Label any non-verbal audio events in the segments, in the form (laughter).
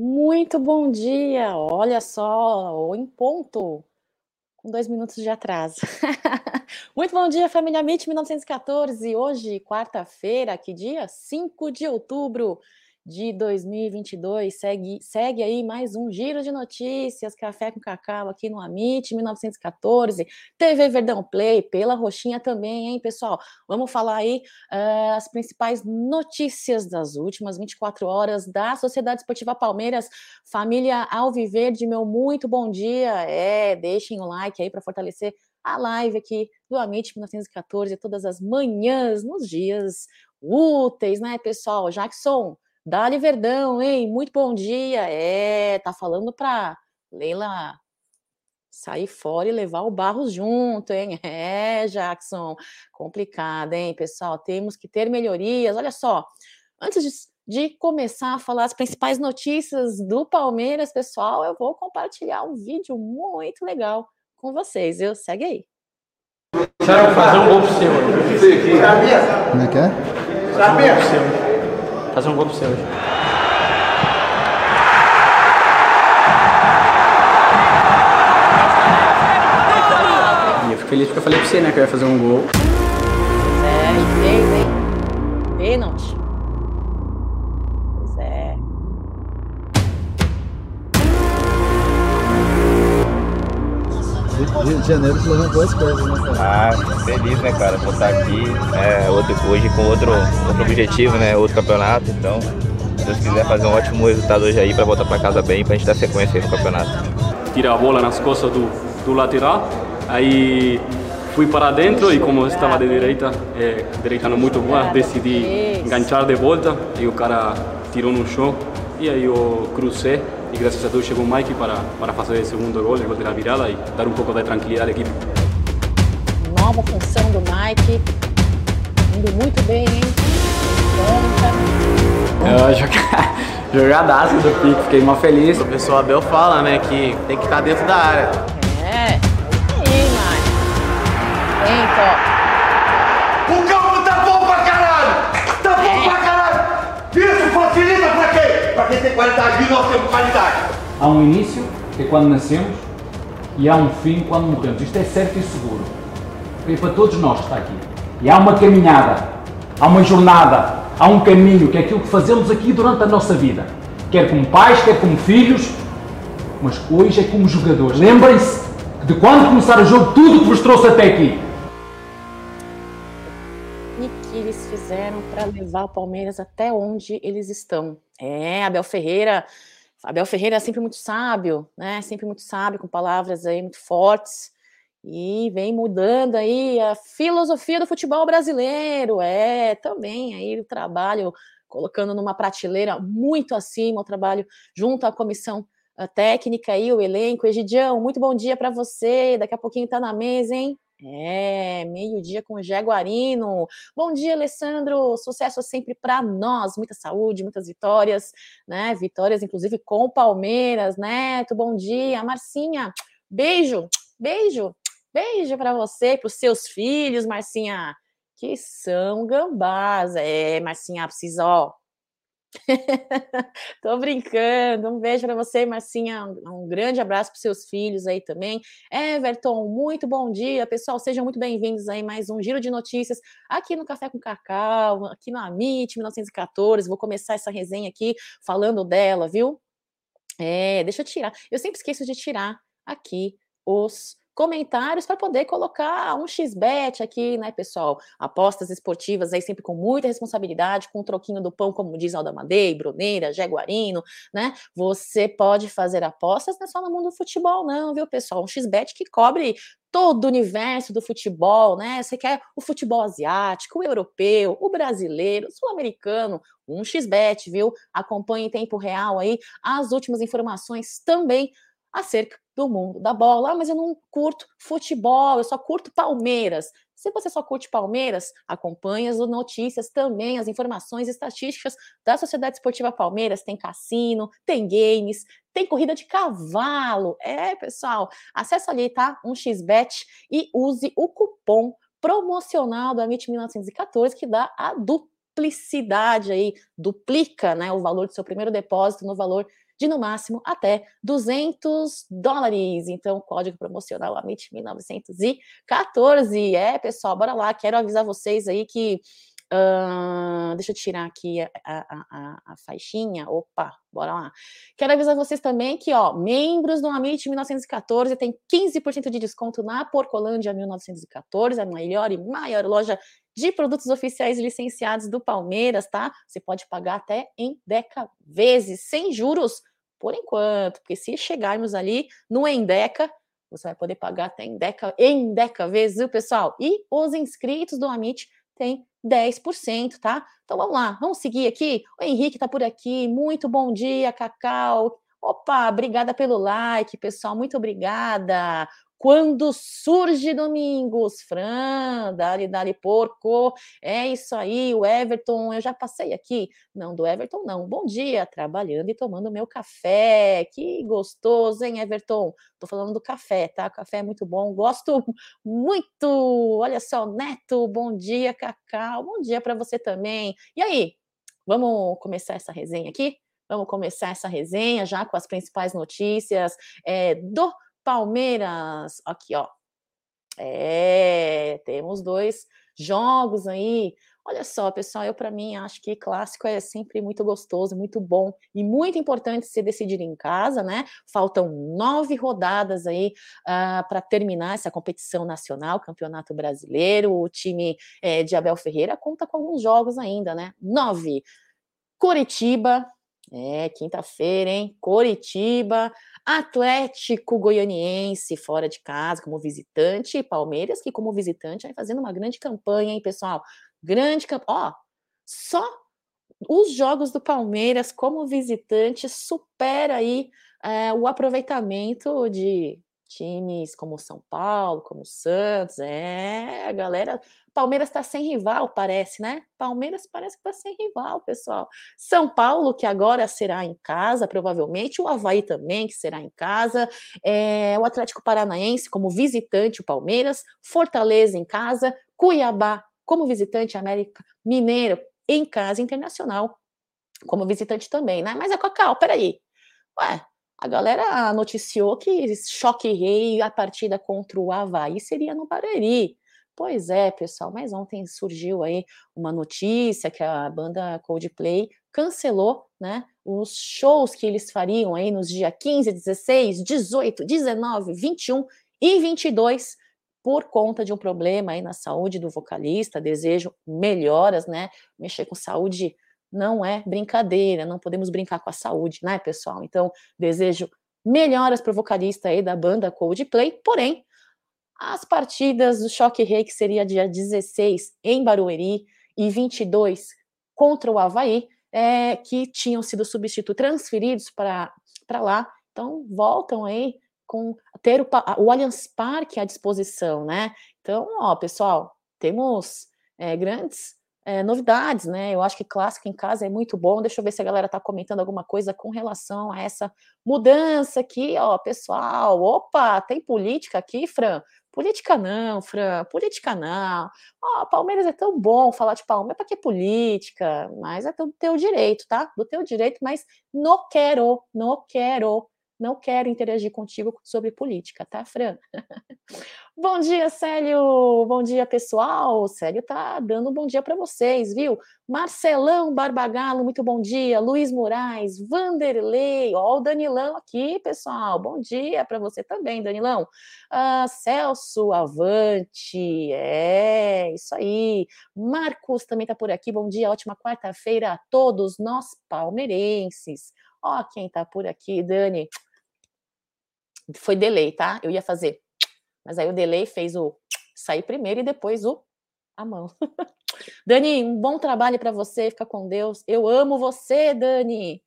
Muito bom dia! Olha só, em ponto, com dois minutos de atraso. (laughs) Muito bom dia, família MIT 1914. Hoje, quarta-feira, que dia? 5 de outubro de 2022. Segue, segue aí mais um giro de notícias, Café com Cacau aqui no Amit 1914, TV Verdão Play, pela Roxinha também, hein, pessoal? Vamos falar aí uh, as principais notícias das últimas 24 horas da Sociedade Esportiva Palmeiras, família Alviverde, meu muito bom dia. É, deixem o like aí para fortalecer a live aqui do Amit 1914 todas as manhãs, nos dias úteis, né, pessoal? Jackson, Dali Verdão, hein? Muito bom dia. É, tá falando para Leila sair fora e levar o Barros junto, hein? (laughs) É, Jackson, complicado, hein, pessoal? Temos que ter melhorias. Olha só, antes de, de começar a falar as principais notícias do Palmeiras, pessoal, eu vou compartilhar um vídeo muito legal com vocês, viu? Segue aí. Quero fazer um gol pro seu. Como é que é? Sabia? Fazer um gol pro seu hoje. E eu fico feliz porque eu falei pra você, né, que eu ia fazer um gol. É, e hein? Pênalti. Rio de Janeiro se levantou as pernas, né, cara? Ah, feliz, né, cara, por estar aqui é, outro, hoje com outro, outro objetivo, né, outro campeonato, então, se Deus quiser fazer um ótimo resultado hoje aí para voltar para casa bem, para a gente dar sequência aí no campeonato. Tira a bola nas costas do, do lateral, aí fui para dentro e como estava de direita, é, direita não muito boa, decidi enganchar de volta e o cara tirou no chão e aí eu cruzei e graças a Deus chegou o Mike para, para fazer o segundo gol, o gol da virada e dar um pouco de tranquilidade à equipe. Nova função do Mike, indo muito bem, hein? Eu (laughs) jogadaço do Pico, fiquei mal feliz. O professor Abel fala, né, que tem que estar dentro da área. É, aí, Mike. Vem, O campo tá bom pra caralho! Tá bom pra caralho! Isso facilita pra quem? Tem qualidade e nós temos qualidade. Há um início, que é quando nascemos, e há um fim quando morremos. Isto é certo e seguro. É para todos nós que está aqui. E há uma caminhada, há uma jornada, há um caminho, que é aquilo que fazemos aqui durante a nossa vida. Quer como pais, quer como filhos, mas hoje é como jogadores. Lembrem-se de quando começar o jogo, tudo que vos trouxe até aqui. Fizeram para levar o Palmeiras até onde eles estão. É, Abel Ferreira. Abel Ferreira é sempre muito sábio, né? Sempre muito sábio, com palavras aí muito fortes. E vem mudando aí a filosofia do futebol brasileiro. É, também aí o trabalho colocando numa prateleira muito acima o trabalho junto à comissão técnica aí, o elenco. Egidião, muito bom dia para você. Daqui a pouquinho tá na mesa, hein? É, meio-dia com o Jaguarino. Bom dia, Alessandro. Sucesso sempre para nós. Muita saúde, muitas vitórias, né? Vitórias, inclusive, com o Palmeiras, Neto. Bom dia, Marcinha. Beijo, beijo, beijo para você, para os seus filhos, Marcinha, que são gambás. É, Marcinha, precisa, ó, (laughs) Tô brincando. Um beijo para você, Marcinha. Um, um grande abraço para seus filhos aí também. Everton, muito bom dia, pessoal. Sejam muito bem-vindos aí mais um giro de notícias aqui no Café com Cacau, aqui no Amit 1914. Vou começar essa resenha aqui falando dela, viu? É, deixa eu tirar. Eu sempre esqueço de tirar aqui os comentários para poder colocar um xbet aqui, né, pessoal? Apostas esportivas aí sempre com muita responsabilidade, com um troquinho do pão, como diz Aldamadei, Bruneira, Jaguarino, né? Você pode fazer apostas não é só no mundo do futebol, não, viu, pessoal? Um xbet que cobre todo o universo do futebol, né? Você quer o futebol asiático, o europeu, o brasileiro, o sul-americano, um xbet, viu? Acompanhe em tempo real aí as últimas informações também acerca do mundo da bola. Ah, mas eu não curto futebol, eu só curto Palmeiras. Se você só curte Palmeiras, acompanhe as notícias também, as informações estatísticas da Sociedade Esportiva Palmeiras. Tem cassino, tem games, tem corrida de cavalo. É, pessoal, acessa ali, tá? Um xbet e use o cupom promocional do Amit 1914 que dá a duplicidade aí, duplica, né, o valor do seu primeiro depósito no valor de no máximo até 200 dólares. Então, código promocional AMIT 1914. É, pessoal, bora lá. Quero avisar vocês aí que Uh, deixa eu tirar aqui a, a, a, a, faixinha. Opa, bora lá. Quero avisar vocês também que, ó, membros do Amit 1914 tem 15% de desconto na Porcolândia 1914, a melhor e maior loja de produtos oficiais licenciados do Palmeiras, tá? Você pode pagar até em 10 vezes, sem juros, por enquanto, porque se chegarmos ali no Endeca, você vai poder pagar até em Deca, em Deca vezes, viu, pessoal? E os inscritos do Amit têm 10%, tá? Então vamos lá, vamos seguir aqui. O Henrique está por aqui. Muito bom dia, Cacau. Opa, obrigada pelo like, pessoal. Muito obrigada. Quando surge Domingos, Fran, Dali Dali Porco, é isso aí, o Everton, eu já passei aqui, não, do Everton não, bom dia, trabalhando e tomando meu café, que gostoso, hein, Everton, tô falando do café, tá, café é muito bom, gosto muito, olha só, Neto, bom dia, Cacau, bom dia para você também, e aí, vamos começar essa resenha aqui? Vamos começar essa resenha já com as principais notícias é, do Palmeiras, aqui, ó. É, temos dois jogos aí. Olha só, pessoal, eu para mim acho que clássico é sempre muito gostoso, muito bom e muito importante se decidir em casa, né? Faltam nove rodadas aí uh, ah, para terminar essa competição nacional, Campeonato Brasileiro. O time é, de Abel Ferreira conta com alguns jogos ainda, né? Nove. Curitiba, é, quinta-feira, hein? Curitiba, Atlético Goianiense fora de casa como visitante, e Palmeiras que como visitante vai fazendo uma grande campanha, hein, pessoal? Grande campanha. Ó, só os jogos do Palmeiras como visitante supera aí é, o aproveitamento de times como São Paulo, como Santos, é, a galera, Palmeiras está sem rival, parece, né? Palmeiras parece que está sem rival, pessoal. São Paulo, que agora será em casa, provavelmente, o Havaí também, que será em casa, é, o Atlético Paranaense como visitante, o Palmeiras, Fortaleza em casa, Cuiabá como visitante, América Mineiro em casa, Internacional como visitante também, né? Mas é Cacau, peraí. Ué, a galera noticiou que choque rei a partida contra o Havaí seria no Barueri. Pois é, pessoal, mas ontem surgiu aí uma notícia que a banda Coldplay cancelou, né, os shows que eles fariam aí nos dias 15, 16, 18, 19, 21 e 22 por conta de um problema aí na saúde do vocalista, desejo melhoras, né, mexer com saúde não é brincadeira, não podemos brincar com a saúde, né, pessoal? Então, desejo melhoras para o vocalista aí da banda Coldplay, porém, as partidas do Choque Rei, que seria dia 16 em Barueri e 22 contra o Havaí, é, que tinham sido substituídos, transferidos para lá, então voltam aí com ter o, o Allianz Parque à disposição, né? Então, ó, pessoal, temos é, grandes é, novidades, né? Eu acho que clássico em casa é muito bom. Deixa eu ver se a galera está comentando alguma coisa com relação a essa mudança aqui, ó, pessoal. Opa, tem política aqui, Fran? Política não, Fran, política não. Ó, Palmeiras é tão bom falar de Palmeiras, para que política? Mas é do teu direito, tá? Do teu direito, mas não quero, não quero não quero interagir contigo sobre política, tá, Fran? (laughs) bom dia, Célio! Bom dia, pessoal! O Célio tá dando um bom dia para vocês, viu? Marcelão Barbagalo, muito bom dia. Luiz Moraes, Vanderlei, ó, o Danilão aqui, pessoal. Bom dia para você também, Danilão. Uh, Celso Avante, é, isso aí. Marcos também tá por aqui. Bom dia, ótima quarta-feira a todos nós palmeirenses. Ó, quem tá por aqui, Dani foi delay, tá? Eu ia fazer, mas aí o delay fez o sair primeiro e depois o a mão. (laughs) Dani, um bom trabalho para você, fica com Deus. Eu amo você, Dani.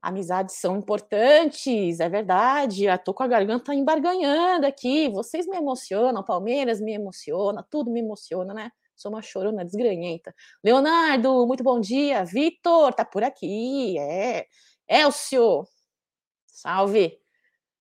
Amizades são importantes, é verdade. Eu tô com a garganta embarganhando aqui. Vocês me emocionam, Palmeiras me emociona, tudo me emociona, né? Sou uma chorona desgranhenta. Leonardo, muito bom dia. Vitor, tá por aqui. É. Elcio, salve.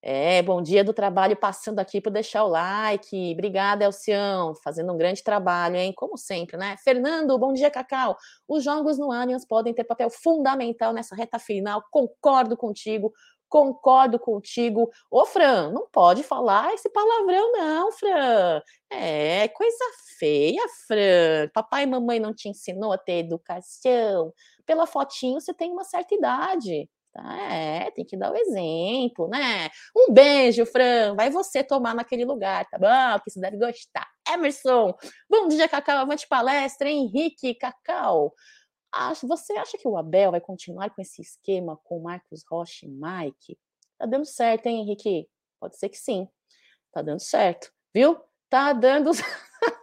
É, bom dia do trabalho passando aqui para deixar o like. Obrigada, Elcião, fazendo um grande trabalho, hein? Como sempre, né? Fernando, bom dia, Cacau. Os jogos no Allianz podem ter papel fundamental nessa reta final. Concordo contigo. Concordo contigo. Ô, Fran, não pode falar esse palavrão, não, Fran. É coisa feia, Fran. Papai e mamãe não te ensinou a ter educação. Pela fotinho, você tem uma certa idade. É, tem que dar o exemplo, né? Um beijo, Fran. Vai você tomar naquele lugar, tá bom? Que você deve gostar. Emerson, bom dia, Cacau. Avante palestra. Henrique, Cacau. Você acha que o Abel vai continuar com esse esquema com Marcos Rocha e Mike? Tá dando certo, hein, Henrique? Pode ser que sim. Tá dando certo, viu? Tá dando. (laughs)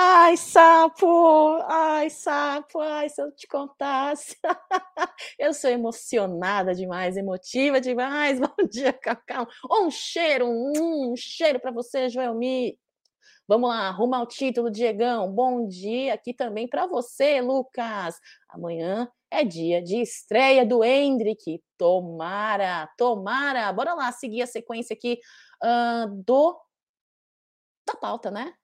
Ai, sapo! Ai, sapo! Ai, se eu te contasse. (laughs) eu sou emocionada demais, emotiva demais. (laughs) Bom dia, Cacau. Um cheiro, um, um cheiro para você, Joelmi. Vamos lá, arruma o título, Diegão. Bom dia aqui também para você, Lucas. Amanhã é dia de estreia do Hendrick. Tomara, tomara. Bora lá seguir a sequência aqui uh, do da pauta, né?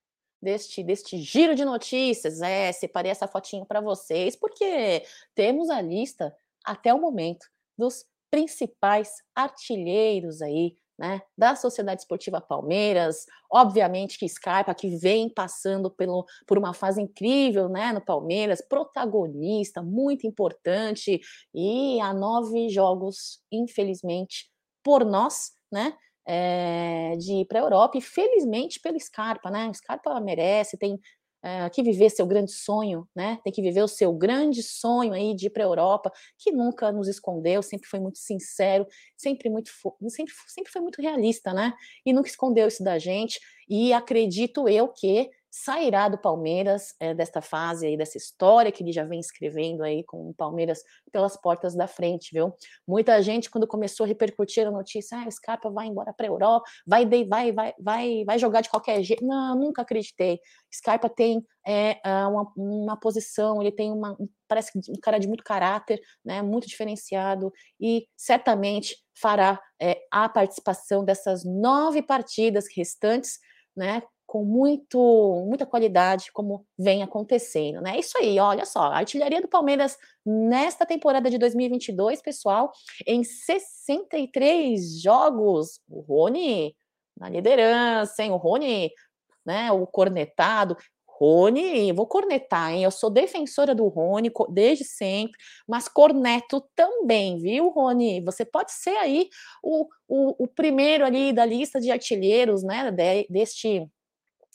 Deste, deste giro de notícias. É, separei essa fotinho para vocês, porque temos a lista até o momento dos principais artilheiros aí né, da Sociedade Esportiva Palmeiras, obviamente que Scarpa, que vem passando pelo, por uma fase incrível né, no Palmeiras, protagonista, muito importante, e há nove jogos, infelizmente, por nós, né, é, de ir para a Europa, e felizmente pelo Scarpa, né, o Scarpa merece, tem uh, que viver seu grande sonho, né? Tem que viver o seu grande sonho aí de ir para a Europa, que nunca nos escondeu, sempre foi muito sincero, sempre muito sempre, sempre foi muito realista, né? E nunca escondeu isso da gente. E acredito eu que sairá do Palmeiras é, desta fase aí, dessa história que ele já vem escrevendo aí com o Palmeiras pelas portas da frente, viu? Muita gente, quando começou a repercutir a notícia, ah, o Scarpa vai embora para a Europa, vai, vai, vai, vai, vai jogar de qualquer jeito. Não, nunca acreditei. Scarpa tem é, uma, uma posição, ele tem uma, parece um cara de muito caráter, né, muito diferenciado, e certamente fará é, a participação dessas nove partidas restantes, né, com muito, muita qualidade, como vem acontecendo, né? Isso aí, olha só, a artilharia do Palmeiras nesta temporada de 2022, pessoal, em 63 jogos, o Rony na liderança, hein? O Rony, né, o cornetado, Rony, vou cornetar, hein? Eu sou defensora do Rony desde sempre, mas corneto também, viu, Rony? Você pode ser aí o, o, o primeiro ali da lista de artilheiros, né, deste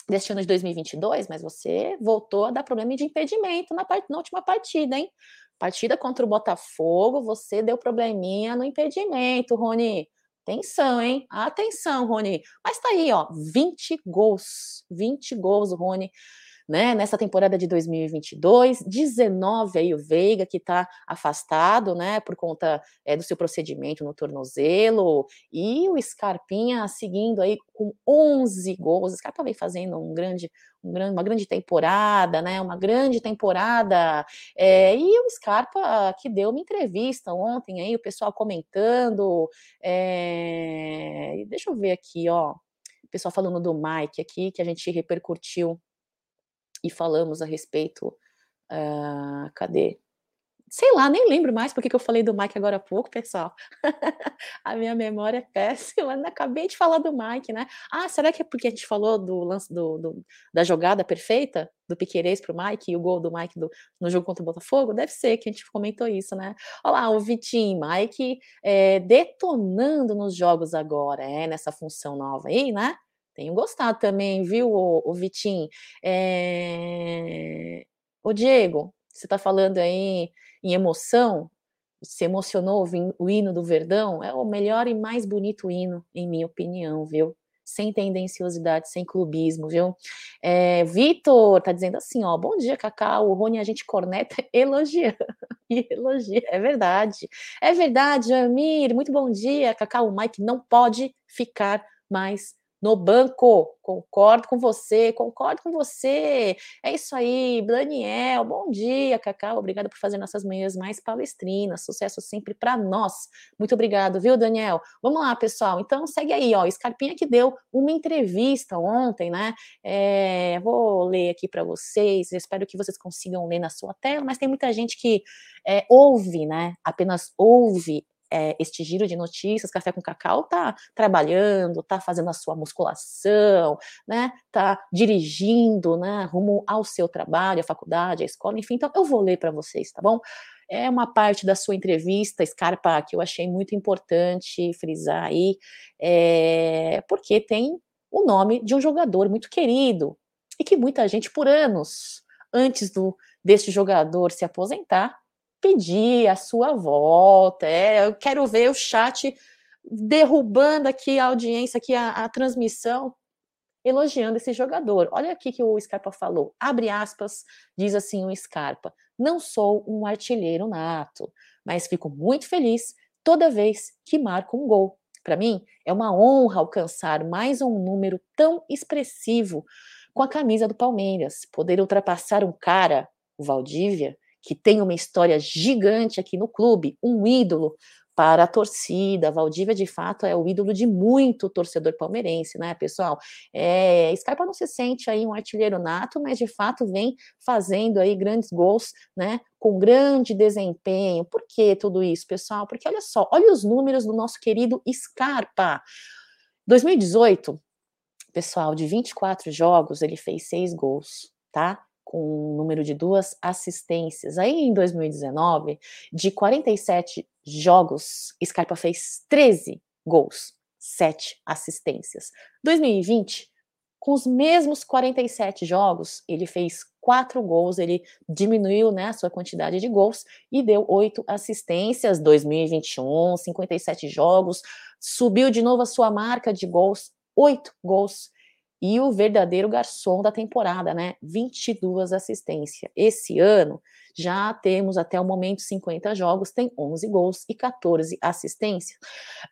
deste ano de 2022, mas você voltou a dar problema de impedimento na, part... na última partida, hein? Partida contra o Botafogo, você deu probleminha no impedimento, Rony. Atenção, hein? Atenção, Rony. Mas tá aí, ó, 20 gols. 20 gols, Rony né, nessa temporada de 2022, 19 aí o Veiga que está afastado, né, por conta é, do seu procedimento no tornozelo, e o Scarpinha seguindo aí com 11 gols, o Scarpa vem fazendo um grande, um grande, uma grande temporada, né, uma grande temporada, é, e o Scarpa que deu uma entrevista ontem aí, o pessoal comentando, é, deixa eu ver aqui, ó, o pessoal falando do Mike aqui, que a gente repercutiu e falamos a respeito. Uh, cadê? Sei lá, nem lembro mais porque que eu falei do Mike agora há pouco, pessoal. (laughs) a minha memória é péssima, né? acabei de falar do Mike, né? Ah, será que é porque a gente falou do lance do, do da jogada perfeita do Piquerez para o Mike e o gol do Mike do, no jogo contra o Botafogo? Deve ser que a gente comentou isso, né? Olha lá, o Vitinho, Mike é, detonando nos jogos agora, é, nessa função nova aí, né? Tenho gostado também, viu, o, o Vitinho? É... O Diego, você está falando aí em emoção, se emocionou o hino do Verdão, é o melhor e mais bonito hino, em minha opinião, viu? Sem tendenciosidade, sem clubismo, viu? É, Vitor tá dizendo assim, ó, bom dia, Cacau, o Rony a gente corneta (laughs) elogiando, e elogia, é verdade, é verdade, Amir, muito bom dia, Cacau, o Mike não pode ficar mais no banco. Concordo com você, concordo com você. É isso aí, Daniel. Bom dia, Cacau. Obrigada por fazer nossas manhãs mais palestrinas. Sucesso sempre para nós. Muito obrigado, viu, Daniel? Vamos lá, pessoal. Então segue aí, ó. Scarpinha que deu uma entrevista ontem, né? É, vou ler aqui para vocês. espero que vocês consigam ler na sua tela, mas tem muita gente que é, ouve, né? Apenas ouve é, este giro de notícias, Café com Cacau tá trabalhando, tá fazendo a sua musculação, né? Tá dirigindo, né? Rumo ao seu trabalho, à faculdade, à escola, enfim. Então eu vou ler para vocês, tá bom? É uma parte da sua entrevista, Scarpa, que eu achei muito importante frisar aí, é, porque tem o nome de um jogador muito querido e que muita gente por anos antes do deste jogador se aposentar pedir a sua volta. É, eu quero ver o chat derrubando aqui a audiência, aqui a, a transmissão, elogiando esse jogador. Olha aqui que o Scarpa falou. Abre aspas, diz assim o Scarpa. Não sou um artilheiro nato, mas fico muito feliz toda vez que marco um gol. Para mim, é uma honra alcançar mais um número tão expressivo com a camisa do Palmeiras. Poder ultrapassar um cara, o Valdívia, que tem uma história gigante aqui no clube, um ídolo para a torcida. Valdívia, de fato, é o ídolo de muito torcedor palmeirense, né, pessoal? É, Scarpa não se sente aí um artilheiro nato, mas de fato vem fazendo aí grandes gols, né, com grande desempenho. Por que tudo isso, pessoal? Porque olha só, olha os números do nosso querido Scarpa. 2018, pessoal, de 24 jogos, ele fez seis gols, tá? Com um número de duas assistências. Aí em 2019, de 47 jogos, Scarpa fez 13 gols, 7 assistências. 2020, com os mesmos 47 jogos, ele fez 4 gols, ele diminuiu né, a sua quantidade de gols e deu 8 assistências. 2021, 57 jogos, subiu de novo a sua marca de gols, 8 gols e o verdadeiro garçom da temporada, né? 22 assistências. Esse ano já temos até o momento 50 jogos, tem 11 gols e 14 assistências.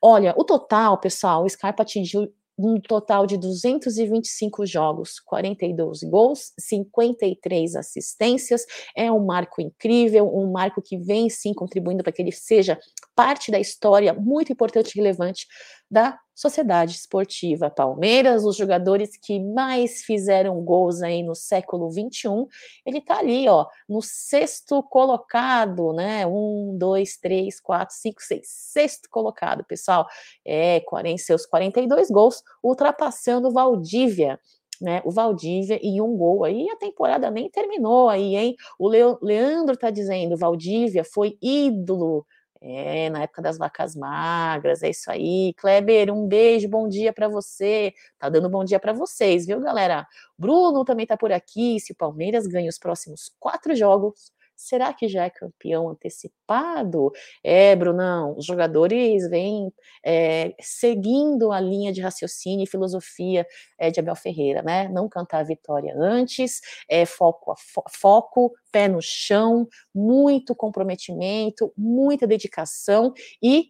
Olha, o total, pessoal, o Scarpa atingiu um total de 225 jogos, 42 gols, 53 assistências. É um marco incrível, um marco que vem sim contribuindo para que ele seja parte da história muito importante e relevante da Sociedade Esportiva Palmeiras, os jogadores que mais fizeram gols aí no século 21. Ele tá ali, ó, no sexto colocado, né? Um, dois, três, quatro, cinco, seis, sexto colocado, pessoal. É, 40, seus 42 gols, ultrapassando Valdívia. Né, o Valdívia e um gol aí, a temporada nem terminou aí, hein? O Leandro tá dizendo, Valdívia foi ídolo é, na época das vacas magras, é isso aí. Kleber, um beijo, bom dia para você. Tá dando bom dia para vocês, viu, galera? Bruno também tá por aqui. Se o Palmeiras ganha os próximos quatro jogos, Será que já é campeão antecipado? É, Brunão, os jogadores vêm é, seguindo a linha de raciocínio e filosofia é, de Abel Ferreira, né? Não cantar a vitória antes, é, foco, fo foco, pé no chão, muito comprometimento, muita dedicação e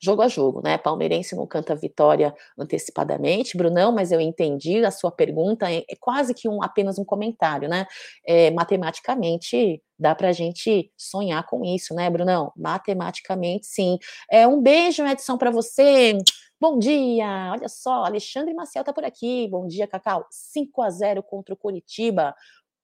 jogo a jogo, né? Palmeirense não canta vitória antecipadamente, Brunão, mas eu entendi a sua pergunta, é, é quase que um, apenas um comentário, né? É, matematicamente dá para a gente sonhar com isso, né, Brunão? Matematicamente, sim. É, um beijo, Edson, para você. Bom dia! Olha só, Alexandre Maciel tá por aqui. Bom dia, Cacau. 5 a 0 contra o Curitiba.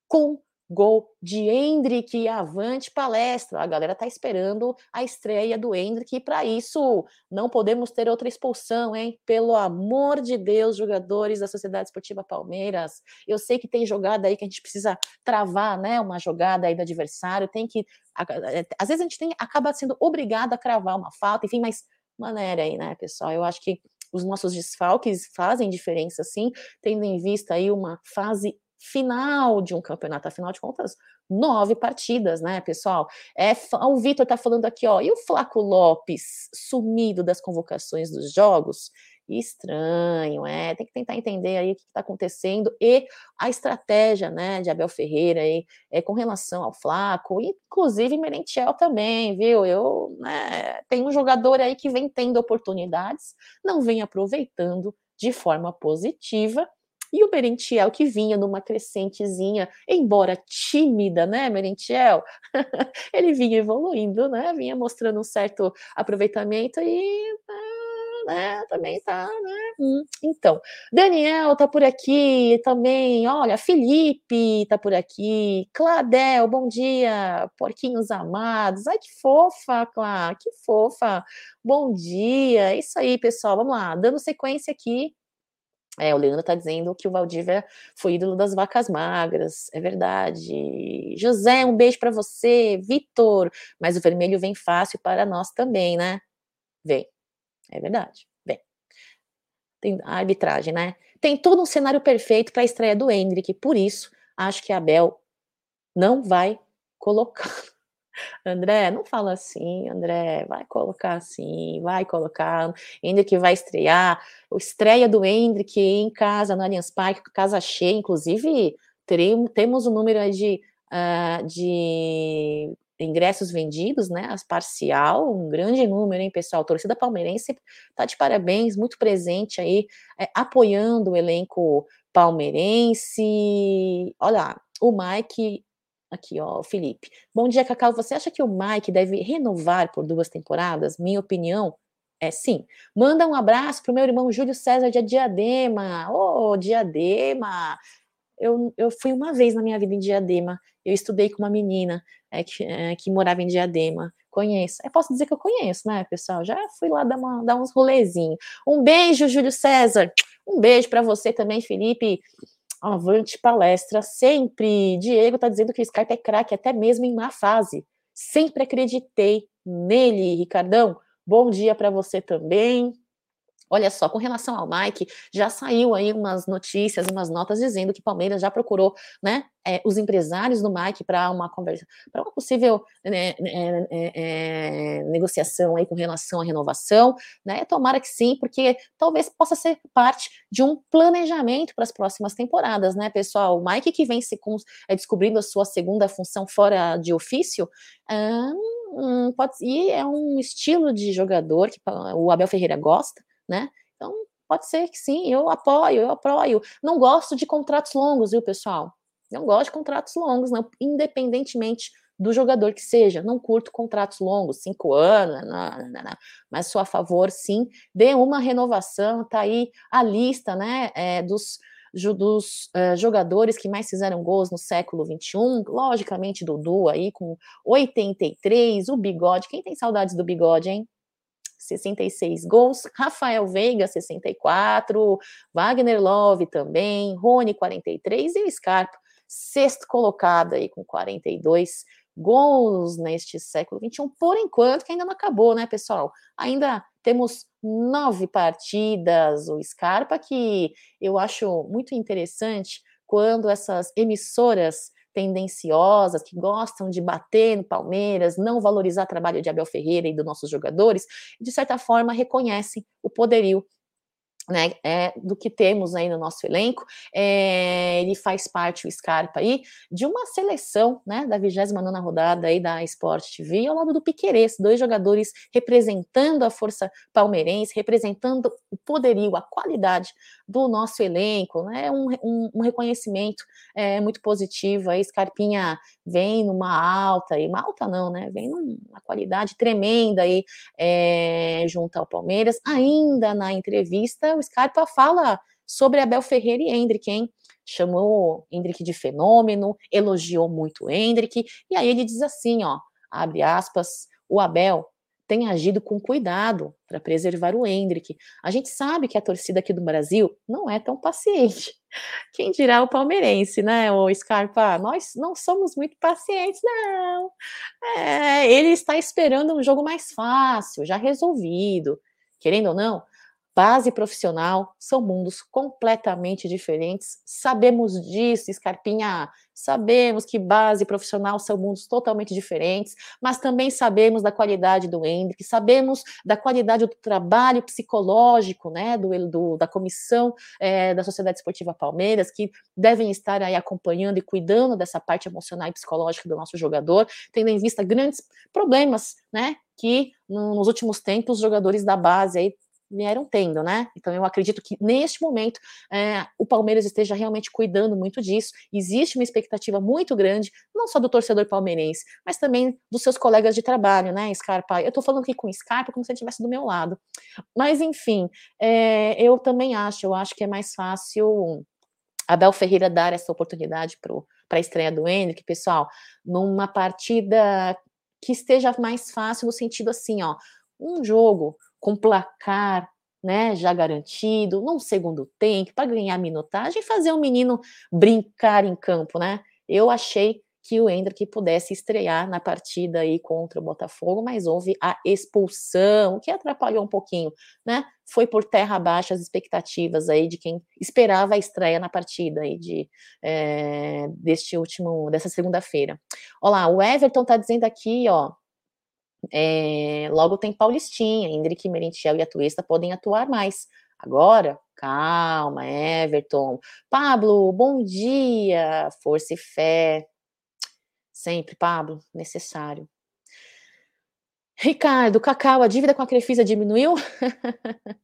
Com Gol de Hendrick, avante palestra. A galera tá esperando a estreia do Hendrick e para isso não podemos ter outra expulsão, hein? Pelo amor de Deus, jogadores da Sociedade Esportiva Palmeiras. Eu sei que tem jogada aí que a gente precisa travar, né? Uma jogada aí do adversário, tem que é, às vezes a gente tem acaba sendo obrigado a cravar uma falta, enfim, mas maneira aí, né, pessoal? Eu acho que os nossos desfalques fazem diferença, sim, tendo em vista aí uma fase final de um campeonato, afinal de contas, nove partidas, né, pessoal? É, o Vitor tá falando aqui, ó, e o Flaco Lopes sumido das convocações dos jogos? Estranho, é, tem que tentar entender aí o que está acontecendo e a estratégia, né, de Abel Ferreira aí, é, com relação ao Flaco, inclusive Merentiel também, viu? Eu, né, tem um jogador aí que vem tendo oportunidades, não vem aproveitando de forma positiva. E o Merentiel, que vinha numa crescentezinha, embora tímida, né, Merentiel? (laughs) ele vinha evoluindo, né? Vinha mostrando um certo aproveitamento e né, também tá, né? Hum. Então, Daniel tá por aqui também, olha, Felipe tá por aqui, Cladel, bom dia, porquinhos amados, ai que fofa, Clá, que fofa, bom dia, é isso aí, pessoal, vamos lá, dando sequência aqui, é, o Leandro tá dizendo que o Valdívia foi ídolo das vacas magras, é verdade. José, um beijo para você. Vitor, mas o vermelho vem fácil para nós também, né? Vem. É verdade. Bem, tem a arbitragem, né? Tem todo um cenário perfeito para a estreia do Hendrick, por isso acho que a Abel não vai colocar. André, não fala assim, André, vai colocar assim, vai colocar. Hendrick vai estrear. O estreia do Hendrick em casa, no Allianz Parque, casa cheia, inclusive teremos, temos um número de, uh, de ingressos vendidos, né? As parcial, um grande número, hein, pessoal? A torcida palmeirense tá de parabéns, muito presente aí, é, apoiando o elenco palmeirense. Olha, o Mike. Aqui, ó, o Felipe. Bom dia, Cacau. Você acha que o Mike deve renovar por duas temporadas? Minha opinião é sim. Manda um abraço pro meu irmão Júlio César de Diadema. Ô, oh, Diadema! Eu, eu fui uma vez na minha vida em Diadema. Eu estudei com uma menina é, que, é, que morava em Diadema. Conheço. Eu posso dizer que eu conheço, né, pessoal? Já fui lá dar, uma, dar uns rolezinhos. Um beijo, Júlio César. Um beijo para você também, Felipe. Avante palestra sempre. Diego tá dizendo que o Skype é craque, até mesmo em má fase. Sempre acreditei nele, Ricardão. Bom dia para você também. Olha só, com relação ao Mike, já saiu aí umas notícias, umas notas dizendo que Palmeiras já procurou, né, é, os empresários do Mike para uma conversa, para uma possível né, é, é, negociação aí com relação à renovação, né? Tomara que sim, porque talvez possa ser parte de um planejamento para as próximas temporadas, né, pessoal? O Mike que vem se com, descobrindo a sua segunda função fora de ofício, hum, pode, e é um estilo de jogador que o Abel Ferreira gosta né? Então, pode ser que sim, eu apoio, eu apoio. Não gosto de contratos longos, viu, pessoal? Não gosto de contratos longos, não, independentemente do jogador que seja. Não curto contratos longos, cinco anos, não, não, não, mas sou a favor, sim, de uma renovação. Tá aí a lista, né, é, dos dos uh, jogadores que mais fizeram gols no século XXI, logicamente Dudu aí com 83, o Bigode, quem tem saudades do Bigode, hein? 66 gols, Rafael Veiga, 64, Wagner Love também, Rony, 43 e o Scarpa, sexto colocado aí com 42 gols neste século XXI, por enquanto, que ainda não acabou, né, pessoal? Ainda temos nove partidas, o Scarpa, que eu acho muito interessante quando essas emissoras tendenciosas, que gostam de bater no Palmeiras, não valorizar o trabalho de Abel Ferreira e dos nossos jogadores, de certa forma reconhecem o poderio né, é, do que temos aí no nosso elenco, é, ele faz parte, o Scarpa aí, de uma seleção, né, da 29ª rodada aí da Sport TV, ao lado do Piquerez, dois jogadores representando a força palmeirense, representando o poderio, a qualidade do nosso elenco, né, um, um, um reconhecimento é, muito positivo, aí. Scarpinha vem numa alta, e uma alta não, né, vem numa qualidade tremenda aí é, junto ao Palmeiras, ainda na entrevista o Scarpa fala sobre Abel Ferreira e Hendrick, hein? Chamou Hendrick de fenômeno, elogiou muito Hendrick, e aí ele diz assim, ó, abre aspas, o Abel tem agido com cuidado para preservar o Hendrick. A gente sabe que a torcida aqui do Brasil não é tão paciente. (laughs) Quem dirá o palmeirense, né, o Scarpa? Nós não somos muito pacientes, não. É, ele está esperando um jogo mais fácil, já resolvido. Querendo ou não, base profissional são mundos completamente diferentes. Sabemos disso, Scarpinha. Sabemos que base profissional são mundos totalmente diferentes, mas também sabemos da qualidade do Hendrick, sabemos da qualidade do trabalho psicológico, né, do, do da comissão é, da Sociedade Esportiva Palmeiras, que devem estar aí acompanhando e cuidando dessa parte emocional e psicológica do nosso jogador, tendo em vista grandes problemas, né, que nos últimos tempos os jogadores da base aí vieram tendo, né? Então eu acredito que neste momento é, o Palmeiras esteja realmente cuidando muito disso. Existe uma expectativa muito grande, não só do torcedor palmeirense, mas também dos seus colegas de trabalho, né, Scarpa? Eu tô falando aqui com Scarpa como se ele estivesse do meu lado. Mas enfim, é, eu também acho, eu acho que é mais fácil Abel Ferreira dar essa oportunidade para a estreia do Henrique, pessoal, numa partida que esteja mais fácil no sentido assim, ó, um jogo com placar, né, já garantido, num segundo tempo, para ganhar minutagem fazer o menino brincar em campo, né? Eu achei que o Hendrick pudesse estrear na partida aí contra o Botafogo, mas houve a expulsão, que atrapalhou um pouquinho, né? Foi por terra abaixo as expectativas aí de quem esperava a estreia na partida aí de é, deste último, dessa segunda-feira. Olha lá, o Everton tá dizendo aqui, ó, é, logo tem Paulistinha, Hendrick, Merentiel e Atuesta podem atuar mais. Agora, calma, Everton. Pablo, bom dia, força e fé. Sempre, Pablo, necessário. Ricardo, Cacau, a dívida com a Crefisa diminuiu? (laughs)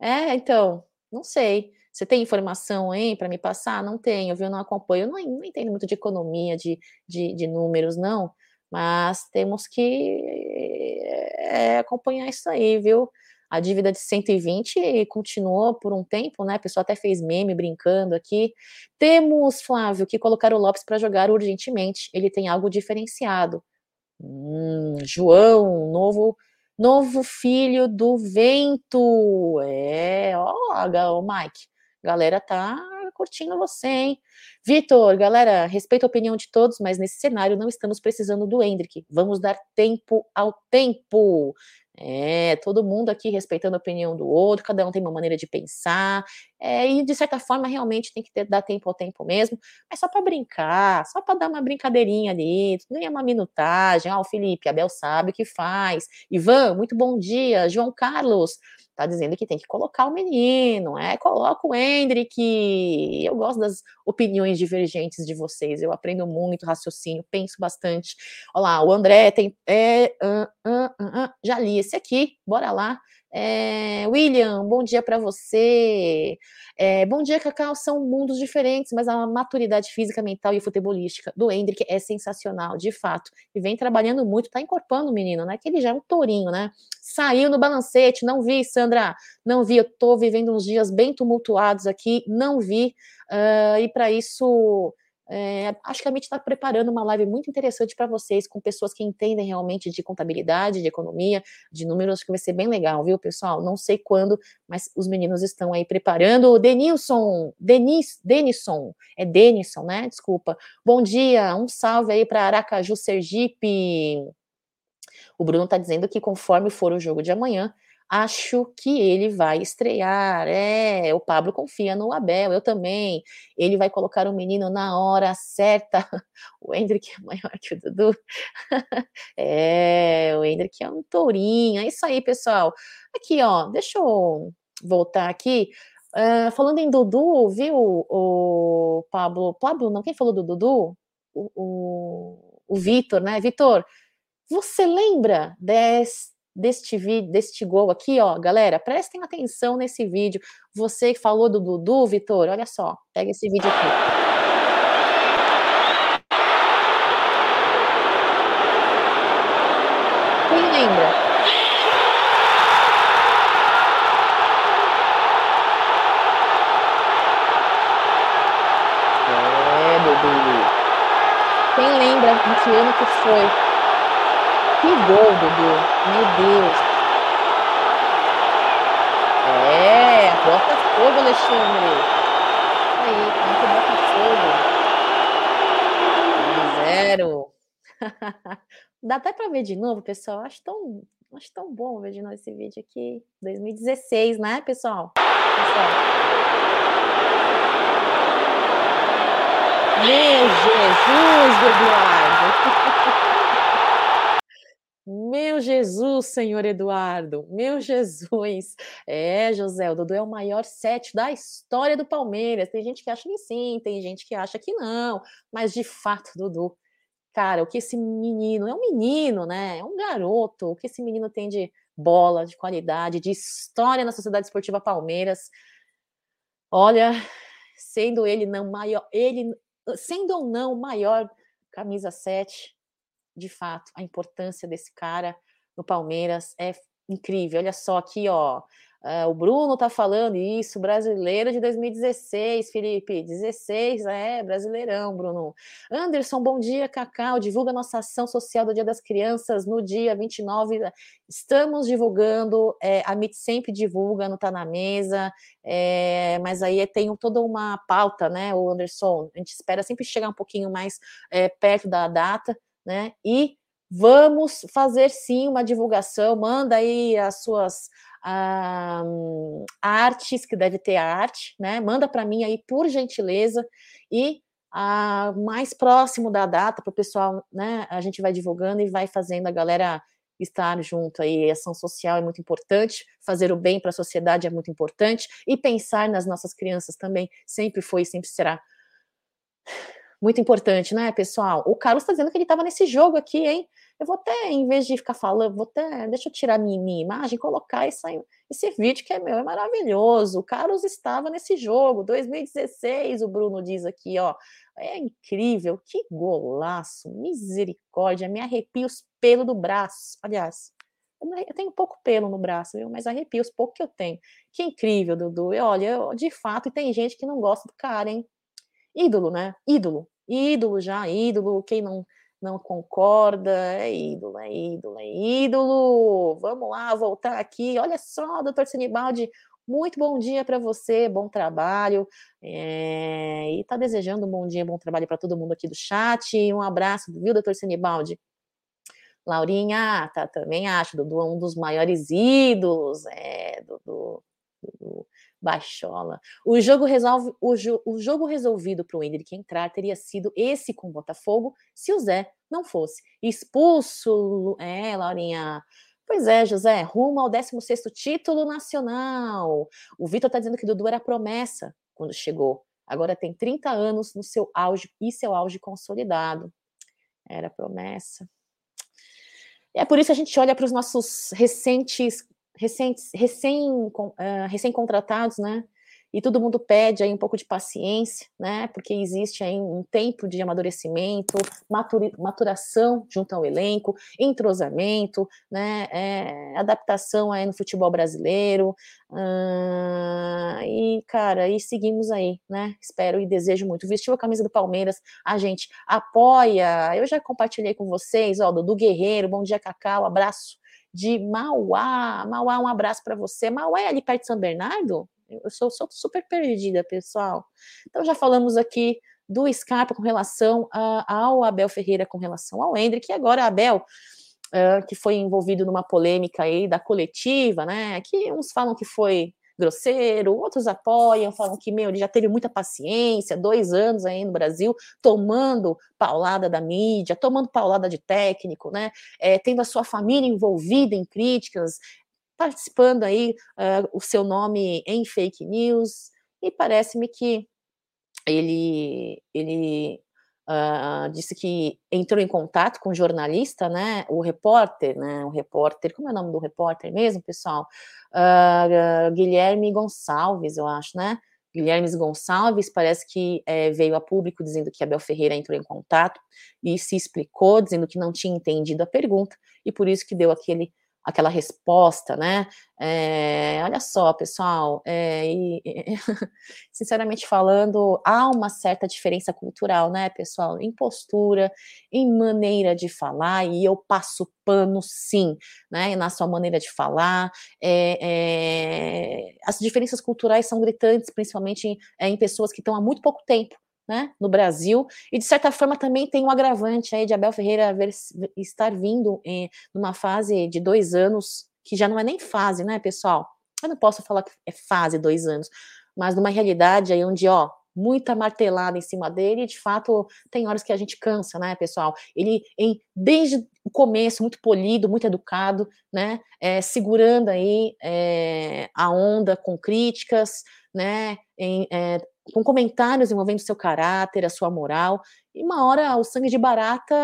é, então, não sei. Você tem informação aí para me passar? Não tenho, viu? Não acompanho. Não, não entendo muito de economia, de, de, de números, não. Mas temos que é, acompanhar isso aí, viu? A dívida de 120 continuou por um tempo, né? A pessoa até fez meme brincando aqui. Temos, Flávio, que colocar o Lopes para jogar urgentemente. Ele tem algo diferenciado. Hum, João, novo novo filho do vento. É, ó, o Mike. Galera tá curtindo você, hein? Vitor, galera, respeito a opinião de todos, mas nesse cenário não estamos precisando do Hendrick. Vamos dar tempo ao tempo. É, todo mundo aqui respeitando a opinião do outro, cada um tem uma maneira de pensar, é, e de certa forma realmente tem que ter, dar tempo ao tempo mesmo, mas só para brincar, só para dar uma brincadeirinha ali, nem é uma minutagem. Oh, o Felipe, Abel sabe o que faz. Ivan, muito bom dia. João Carlos, tá dizendo que tem que colocar o menino, é, coloca o Hendrick. Eu gosto das opiniões divergentes de vocês, eu aprendo muito raciocínio, penso bastante. Olha lá, o André tem, é, uh, uh, uh, já li esse aqui, bora lá. É, William, bom dia para você. É, bom dia, Cacau. São mundos diferentes, mas a maturidade física, mental e futebolística do Hendrick é sensacional, de fato. E vem trabalhando muito, tá encorpando o menino, né? Que ele já é um tourinho, né? Saiu no balancete, não vi, Sandra, não vi. Eu tô vivendo uns dias bem tumultuados aqui, não vi. Uh, e para isso é, acho que a MIT está preparando uma live muito interessante para vocês, com pessoas que entendem realmente de contabilidade, de economia, de números. Acho que vai ser bem legal, viu, pessoal? Não sei quando, mas os meninos estão aí preparando. O Denilson, Denis, Denison, é Denison, né? Desculpa. Bom dia, um salve aí para Aracaju, Sergipe. O Bruno está dizendo que conforme for o jogo de amanhã, acho que ele vai estrear. É, o Pablo confia no Abel, eu também. Ele vai colocar o menino na hora certa. (laughs) O Hendrick é maior que o Dudu. (laughs) é, o Hendrick é um tourinho. É isso aí, pessoal. Aqui, ó, deixa eu voltar aqui. Uh, falando em Dudu, viu, o Pablo, Pablo, não, quem falou do Dudu? O, o, o Vitor, né? Vitor, você lembra desse, deste vídeo, deste gol aqui, ó, galera, prestem atenção nesse vídeo. Você que falou do Dudu, Vitor, olha só, pega esse vídeo aqui. Quem lembra? É, que ano que foi que gol, Dudu. Meu Deus. É, Botafogo, Alexandre. Aí, contra o Botafogo. 1 0 Dá até para ver de novo, pessoal. Acho tão, acho tão bom ver de novo esse vídeo aqui. 2016, né, pessoal? pessoal. Meu Jesus, Eduardo! (laughs) Meu Jesus, senhor Eduardo, meu (laughs) Jesus. É, José, o Dudu é o maior sete da história do Palmeiras. Tem gente que acha que sim, tem gente que acha que não, mas de fato, Dudu, cara, o que esse menino, é um menino, né? É um garoto, o que esse menino tem de bola, de qualidade, de história na Sociedade Esportiva Palmeiras. Olha, sendo ele não maior, ele sendo ou não o maior camisa 7, de fato, a importância desse cara no Palmeiras é incrível. Olha só aqui, ó. Uh, o Bruno tá falando isso, brasileiro de 2016, Felipe. 16, é, brasileirão, Bruno. Anderson, bom dia, Cacau. Divulga nossa ação social do Dia das Crianças no dia 29. Estamos divulgando, é, a MIT sempre divulga, não tá na mesa, é, mas aí tem toda uma pauta, né, o Anderson? A gente espera sempre chegar um pouquinho mais é, perto da data, né? E vamos fazer sim uma divulgação. Manda aí as suas ah, artes, que deve ter arte, né? Manda para mim aí, por gentileza, e ah, mais próximo da data, para o pessoal, né? A gente vai divulgando e vai fazendo a galera estar junto aí. Ação social é muito importante, fazer o bem para a sociedade é muito importante, e pensar nas nossas crianças também sempre foi e sempre será muito importante, né, pessoal? O Carlos está dizendo que ele estava nesse jogo aqui, hein? Eu vou até, em vez de ficar falando, vou até, deixa eu tirar minha, minha imagem, colocar essa, esse vídeo que é meu, é maravilhoso. O Carlos estava nesse jogo, 2016, o Bruno diz aqui, ó. É incrível, que golaço, misericórdia, me arrepia os pelos do braço. Aliás, eu tenho pouco pelo no braço, viu? Mas arrepia os poucos que eu tenho. Que incrível, Dudu. E olha, eu, de fato, e tem gente que não gosta do cara, hein? Ídolo, né? Ídolo. Ídolo já, ídolo. Quem não não concorda, é ídolo, é ídolo, é ídolo. Vamos lá, voltar aqui. Olha só, doutor Sinibaldi, muito bom dia para você, bom trabalho. É, e tá desejando um bom dia, bom trabalho para todo mundo aqui do chat. Um abraço, viu, doutor Sinibaldi? Laurinha, tá, também acho, Dudu é um dos maiores ídolos, é, Dudu, Dudu Baixola. O jogo, resolve, o, jo, o jogo resolvido para o Hendrick entrar teria sido esse com o Botafogo se o Zé não fosse expulso. É, Laurinha. Pois é, José, rumo ao 16 título nacional. O Vitor está dizendo que Dudu era promessa quando chegou. Agora tem 30 anos no seu auge e seu auge consolidado. Era promessa. É por isso que a gente olha para os nossos recentes recentes, recém, uh, recém-contratados, né? E todo mundo pede aí um pouco de paciência, né? Porque existe aí um tempo de amadurecimento, maturação junto ao elenco, entrosamento, né? É, adaptação aí no futebol brasileiro. Uh, e, cara, e seguimos aí, né? Espero e desejo muito. Vestiu a camisa do Palmeiras, a gente apoia. Eu já compartilhei com vocês, ó, do Guerreiro, bom dia, Cacau, abraço de Mauá. Mauá, um abraço para você. Mauá é ali perto de São Bernardo? Eu sou, sou super perdida, pessoal. Então já falamos aqui do Scarpa com relação a, ao Abel Ferreira com relação ao Hendrick, e agora Abel, uh, que foi envolvido numa polêmica aí da coletiva, né? Que uns falam que foi grosseiro, outros apoiam, falam que, meu, ele já teve muita paciência, dois anos aí no Brasil, tomando paulada da mídia, tomando paulada de técnico, né, é, tendo a sua família envolvida em críticas, participando aí uh, o seu nome em fake news, e parece-me que ele, ele uh, disse que entrou em contato com o jornalista, né, o repórter, né, o repórter, como é o nome do repórter mesmo, pessoal? Uh, Guilherme Gonçalves, eu acho, né? Guilherme Gonçalves parece que é, veio a público dizendo que Abel Ferreira entrou em contato e se explicou, dizendo que não tinha entendido a pergunta e por isso que deu aquele aquela resposta, né? É, olha só, pessoal, é, e, (laughs) sinceramente falando, há uma certa diferença cultural, né, pessoal? Em postura, em maneira de falar, e eu passo pano sim, né? Na sua maneira de falar. É, é as diferenças culturais são gritantes, principalmente em, é, em pessoas que estão há muito pouco tempo né, no Brasil, e de certa forma também tem um agravante aí de Abel Ferreira ver, estar vindo em numa fase de dois anos, que já não é nem fase, né, pessoal? Eu não posso falar que é fase, dois anos, mas numa realidade aí onde, ó, muita martelada em cima dele, e de fato tem horas que a gente cansa, né, pessoal? Ele, em, desde o começo, muito polido, muito educado, né, é, segurando aí é, a onda com críticas, né, em, é, com comentários envolvendo seu caráter, a sua moral, e uma hora o sangue de barata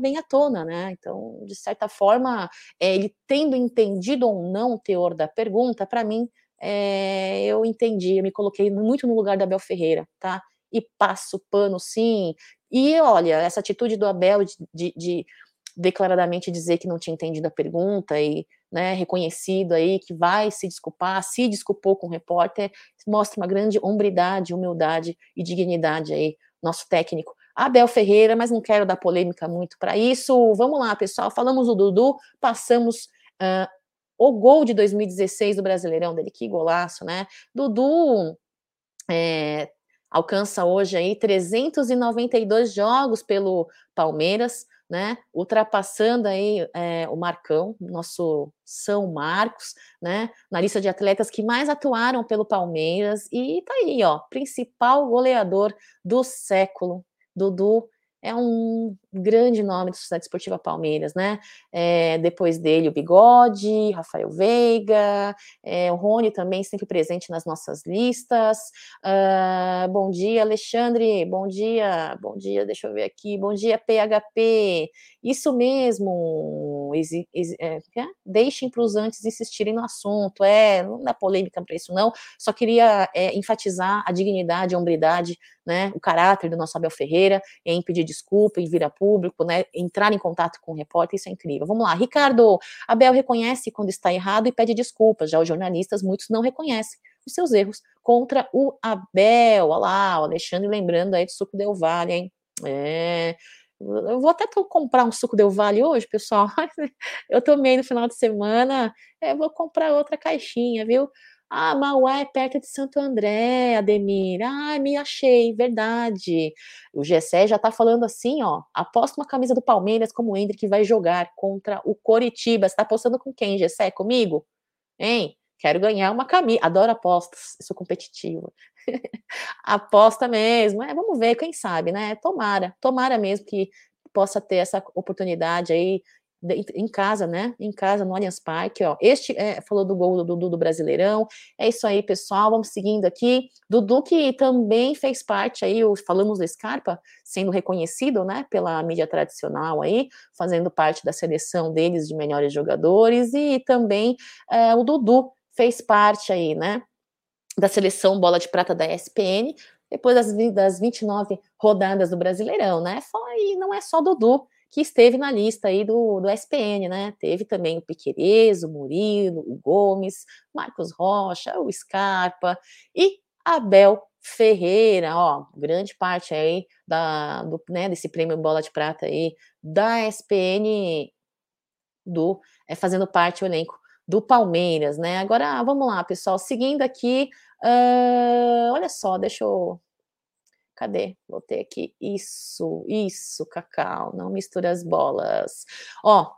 vem à tona, né? Então, de certa forma, é, ele tendo entendido ou não o teor da pergunta, para mim, é, eu entendi, eu me coloquei muito no lugar da Abel Ferreira, tá? E passo pano, sim. E olha, essa atitude do Abel de, de, de declaradamente dizer que não tinha entendido a pergunta e né, reconhecido aí que vai se desculpar, se desculpou com o repórter, mostra uma grande hombridade, humildade e dignidade aí, nosso técnico. Abel Ferreira, mas não quero dar polêmica muito para isso. Vamos lá, pessoal. Falamos do Dudu, passamos uh, o gol de 2016 do Brasileirão dele, que golaço, né? Dudu é, alcança hoje aí 392 jogos pelo Palmeiras, né, ultrapassando aí é, o Marcão, nosso São Marcos, né, na lista de atletas que mais atuaram pelo Palmeiras, e tá aí, ó, principal goleador do século, Dudu é um grande nome da Sociedade Esportiva Palmeiras, né? É, depois dele, o Bigode, Rafael Veiga, é, o Rony também sempre presente nas nossas listas. Uh, bom dia, Alexandre. Bom dia, bom dia, deixa eu ver aqui. Bom dia, PHP. Isso mesmo. Exi, exi, é, é? Deixem para os antes insistirem no assunto. É, não dá polêmica para isso, não. Só queria é, enfatizar a dignidade, a hombridade, né? O caráter do nosso Abel Ferreira em pedir desculpa, em vir a público, né, entrar em contato com o repórter, isso é incrível. Vamos lá, Ricardo, Abel reconhece quando está errado e pede desculpas, já os jornalistas, muitos não reconhecem os seus erros contra o Abel, olha lá, o Alexandre lembrando aí do suco Del Vale, hein, é... Eu vou até comprar um suco Del Vale hoje, pessoal. (laughs) Eu tomei no final de semana. Eu vou comprar outra caixinha, viu? Ah, Mauá é perto de Santo André, Ademir. Ah, me achei, verdade. O Gessé já tá falando assim, ó. Aposta uma camisa do Palmeiras como o Hendrick vai jogar contra o Coritiba. Você tá apostando com quem, Gessé? Comigo? Hein? Quero ganhar uma camisa. Adoro apostas, sou competitiva. (laughs) Aposta mesmo. É, vamos ver, quem sabe, né? Tomara, tomara mesmo que possa ter essa oportunidade aí em casa, né? Em casa, no Allianz Parque, ó. Este é, falou do gol do Dudu do Brasileirão. É isso aí, pessoal. Vamos seguindo aqui. Dudu que também fez parte aí, falamos do Scarpa, sendo reconhecido, né, pela mídia tradicional aí, fazendo parte da seleção deles de melhores jogadores, e também é, o Dudu fez parte aí, né, da seleção bola de prata da ESPN, depois das, das 29 rodadas do Brasileirão, né? Foi, não é só Dudu que esteve na lista aí do, do SPN, né? Teve também o Piqueires, o Murilo, o Gomes, Marcos Rocha, o Scarpa e Abel Ferreira, ó, grande parte aí da, do, né, desse prêmio Bola de Prata aí da SPN do é, fazendo parte do elenco do Palmeiras, né? Agora vamos lá, pessoal, seguindo aqui, uh, olha só, deixa eu Cadê? Botei aqui. Isso, isso, Cacau. Não mistura as bolas. Ó,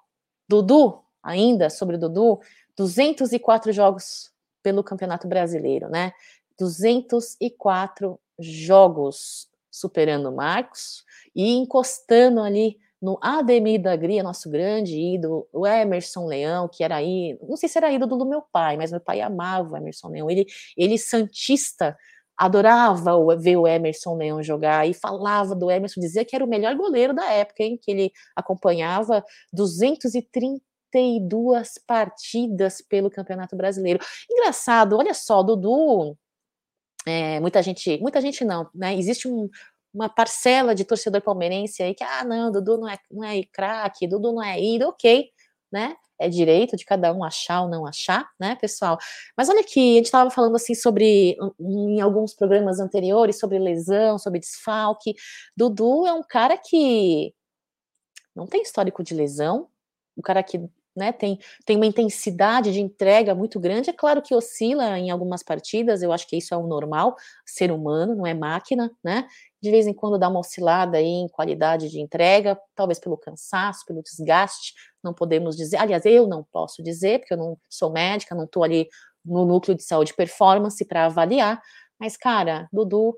Dudu, ainda sobre Dudu, 204 jogos pelo Campeonato Brasileiro, né? 204 jogos superando o Marcos e encostando ali no Ademir da Gria, nosso grande ídolo, o Emerson Leão, que era aí, não sei se era ídolo do meu pai, mas meu pai amava o Emerson Leão, ele, ele santista adorava ver o Emerson Leão jogar e falava do Emerson, dizia que era o melhor goleiro da época, hein, que ele acompanhava 232 partidas pelo Campeonato Brasileiro. Engraçado, olha só, Dudu, é, muita gente, muita gente não, né? Existe um, uma parcela de torcedor palmeirense aí que, ah, não, Dudu não é, não é craque, Dudu não é ídolo, ok, né? é direito de cada um achar ou não achar, né, pessoal? Mas olha aqui, a gente estava falando assim sobre, em alguns programas anteriores, sobre lesão, sobre desfalque. Dudu é um cara que não tem histórico de lesão, um cara que né, tem, tem uma intensidade de entrega muito grande. É claro que oscila em algumas partidas, eu acho que isso é o normal, ser humano, não é máquina, né? De vez em quando dá uma oscilada aí em qualidade de entrega, talvez pelo cansaço, pelo desgaste, não podemos dizer. Aliás, eu não posso dizer, porque eu não sou médica, não estou ali no núcleo de saúde performance para avaliar, mas, cara, Dudu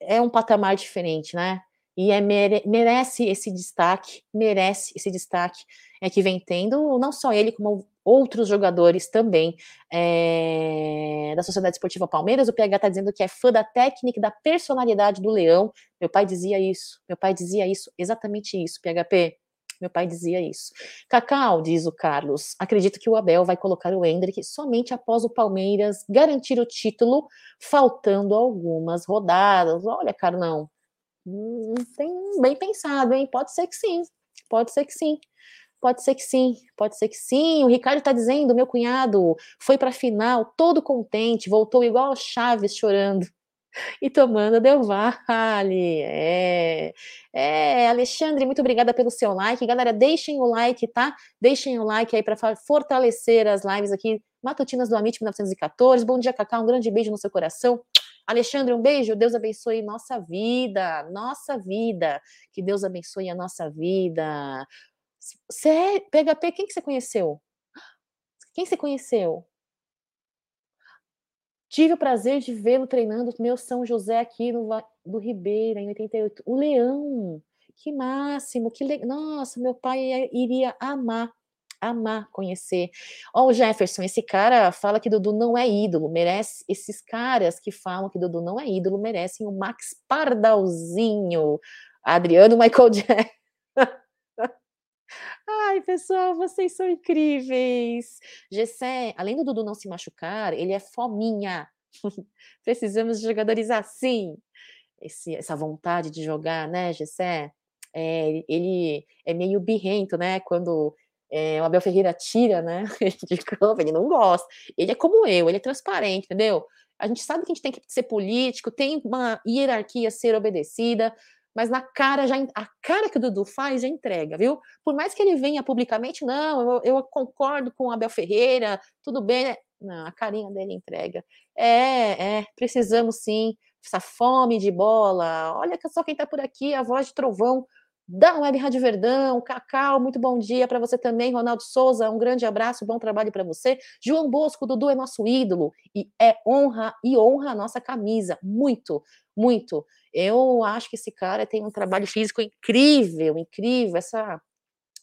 é um patamar diferente, né? e é, merece esse destaque, merece esse destaque é que vem tendo não só ele, como outros jogadores também é, da Sociedade Esportiva Palmeiras. O PH está dizendo que é fã da técnica e da personalidade do Leão. Meu pai dizia isso, meu pai dizia isso, exatamente isso, PHP. Meu pai dizia isso. Cacau, diz o Carlos, acredito que o Abel vai colocar o Hendrick somente após o Palmeiras garantir o título, faltando algumas rodadas. Olha, Carlão, Hum, tem bem pensado, hein? Pode ser que sim, pode ser que sim. Pode ser que sim, pode ser que sim. O Ricardo está dizendo, meu cunhado foi para a final todo contente, voltou igual Chaves chorando (laughs) e tomando Del Valle. É, é, Alexandre, muito obrigada pelo seu like. Galera, deixem o like, tá? Deixem o like aí para fortalecer as lives aqui matutinas do Amit 1914. Bom dia, Cacá. Um grande beijo no seu coração. Alexandre, um beijo. Deus abençoe nossa vida, nossa vida. Que Deus abençoe a nossa vida. Você é PHP, quem que você conheceu? Quem você conheceu? Tive o prazer de vê-lo treinando meu São José aqui no do Ribeira, em 88. O Leão, que máximo, que le... Nossa, meu pai iria amar amar conhecer. Ó, oh, o Jefferson, esse cara fala que Dudu não é ídolo, merece. Esses caras que falam que Dudu não é ídolo merecem o Max Pardalzinho. Adriano Michael Jackson. Ai, pessoal, vocês são incríveis. Gessé, além do Dudu não se machucar, ele é fominha. (laughs) Precisamos de jogadores assim. Esse, essa vontade de jogar, né, Gessé? É, ele é meio birrento, né? Quando é, o Abel Ferreira tira, né, (laughs) de campo, ele não gosta. Ele é como eu, ele é transparente, entendeu? A gente sabe que a gente tem que ser político, tem uma hierarquia a ser obedecida, mas na cara já a cara que o Dudu faz já entrega, viu? Por mais que ele venha publicamente, não, eu, eu concordo com o Abel Ferreira, tudo bem, né? não, a carinha dele entrega. É, é, precisamos sim, essa fome de bola. Olha só quem tá por aqui, a voz de trovão da Web Rádio Verdão, Cacau, muito bom dia para você também, Ronaldo Souza, um grande abraço, bom trabalho para você. João Bosco, Dudu é nosso ídolo e é honra e honra a nossa camisa, muito, muito. Eu acho que esse cara tem um trabalho físico incrível, incrível, essa,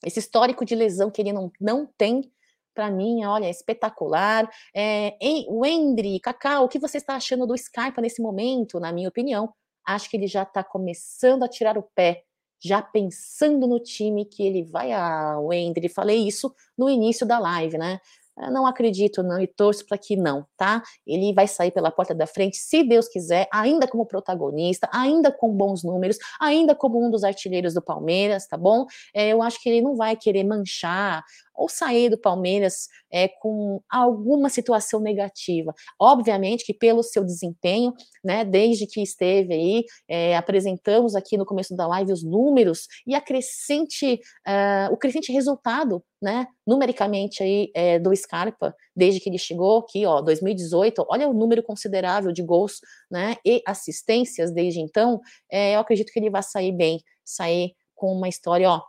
esse histórico de lesão que ele não, não tem, para mim, olha, é espetacular. É, Wendry, Cacau, o que você está achando do Scarpa nesse momento? Na minha opinião, acho que ele já está começando a tirar o pé já pensando no time que ele vai a Wendry, falei isso no início da live, né? Eu não acredito não e torço para que não, tá? Ele vai sair pela porta da frente, se Deus quiser, ainda como protagonista, ainda com bons números, ainda como um dos artilheiros do Palmeiras, tá bom? É, eu acho que ele não vai querer manchar ou sair do Palmeiras é, com alguma situação negativa. Obviamente que pelo seu desempenho, né, desde que esteve aí, é, apresentamos aqui no começo da live os números e a crescente, uh, o crescente resultado, né, numericamente aí é, do Scarpa, desde que ele chegou aqui, ó, 2018, olha o número considerável de gols, né, e assistências desde então, é, eu acredito que ele vai sair bem, sair com uma história, ó,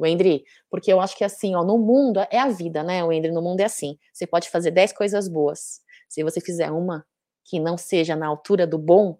Wendry, porque eu acho que assim, ó, no mundo é a vida, né, Wendry? No mundo é assim. Você pode fazer 10 coisas boas. Se você fizer uma que não seja na altura do bom,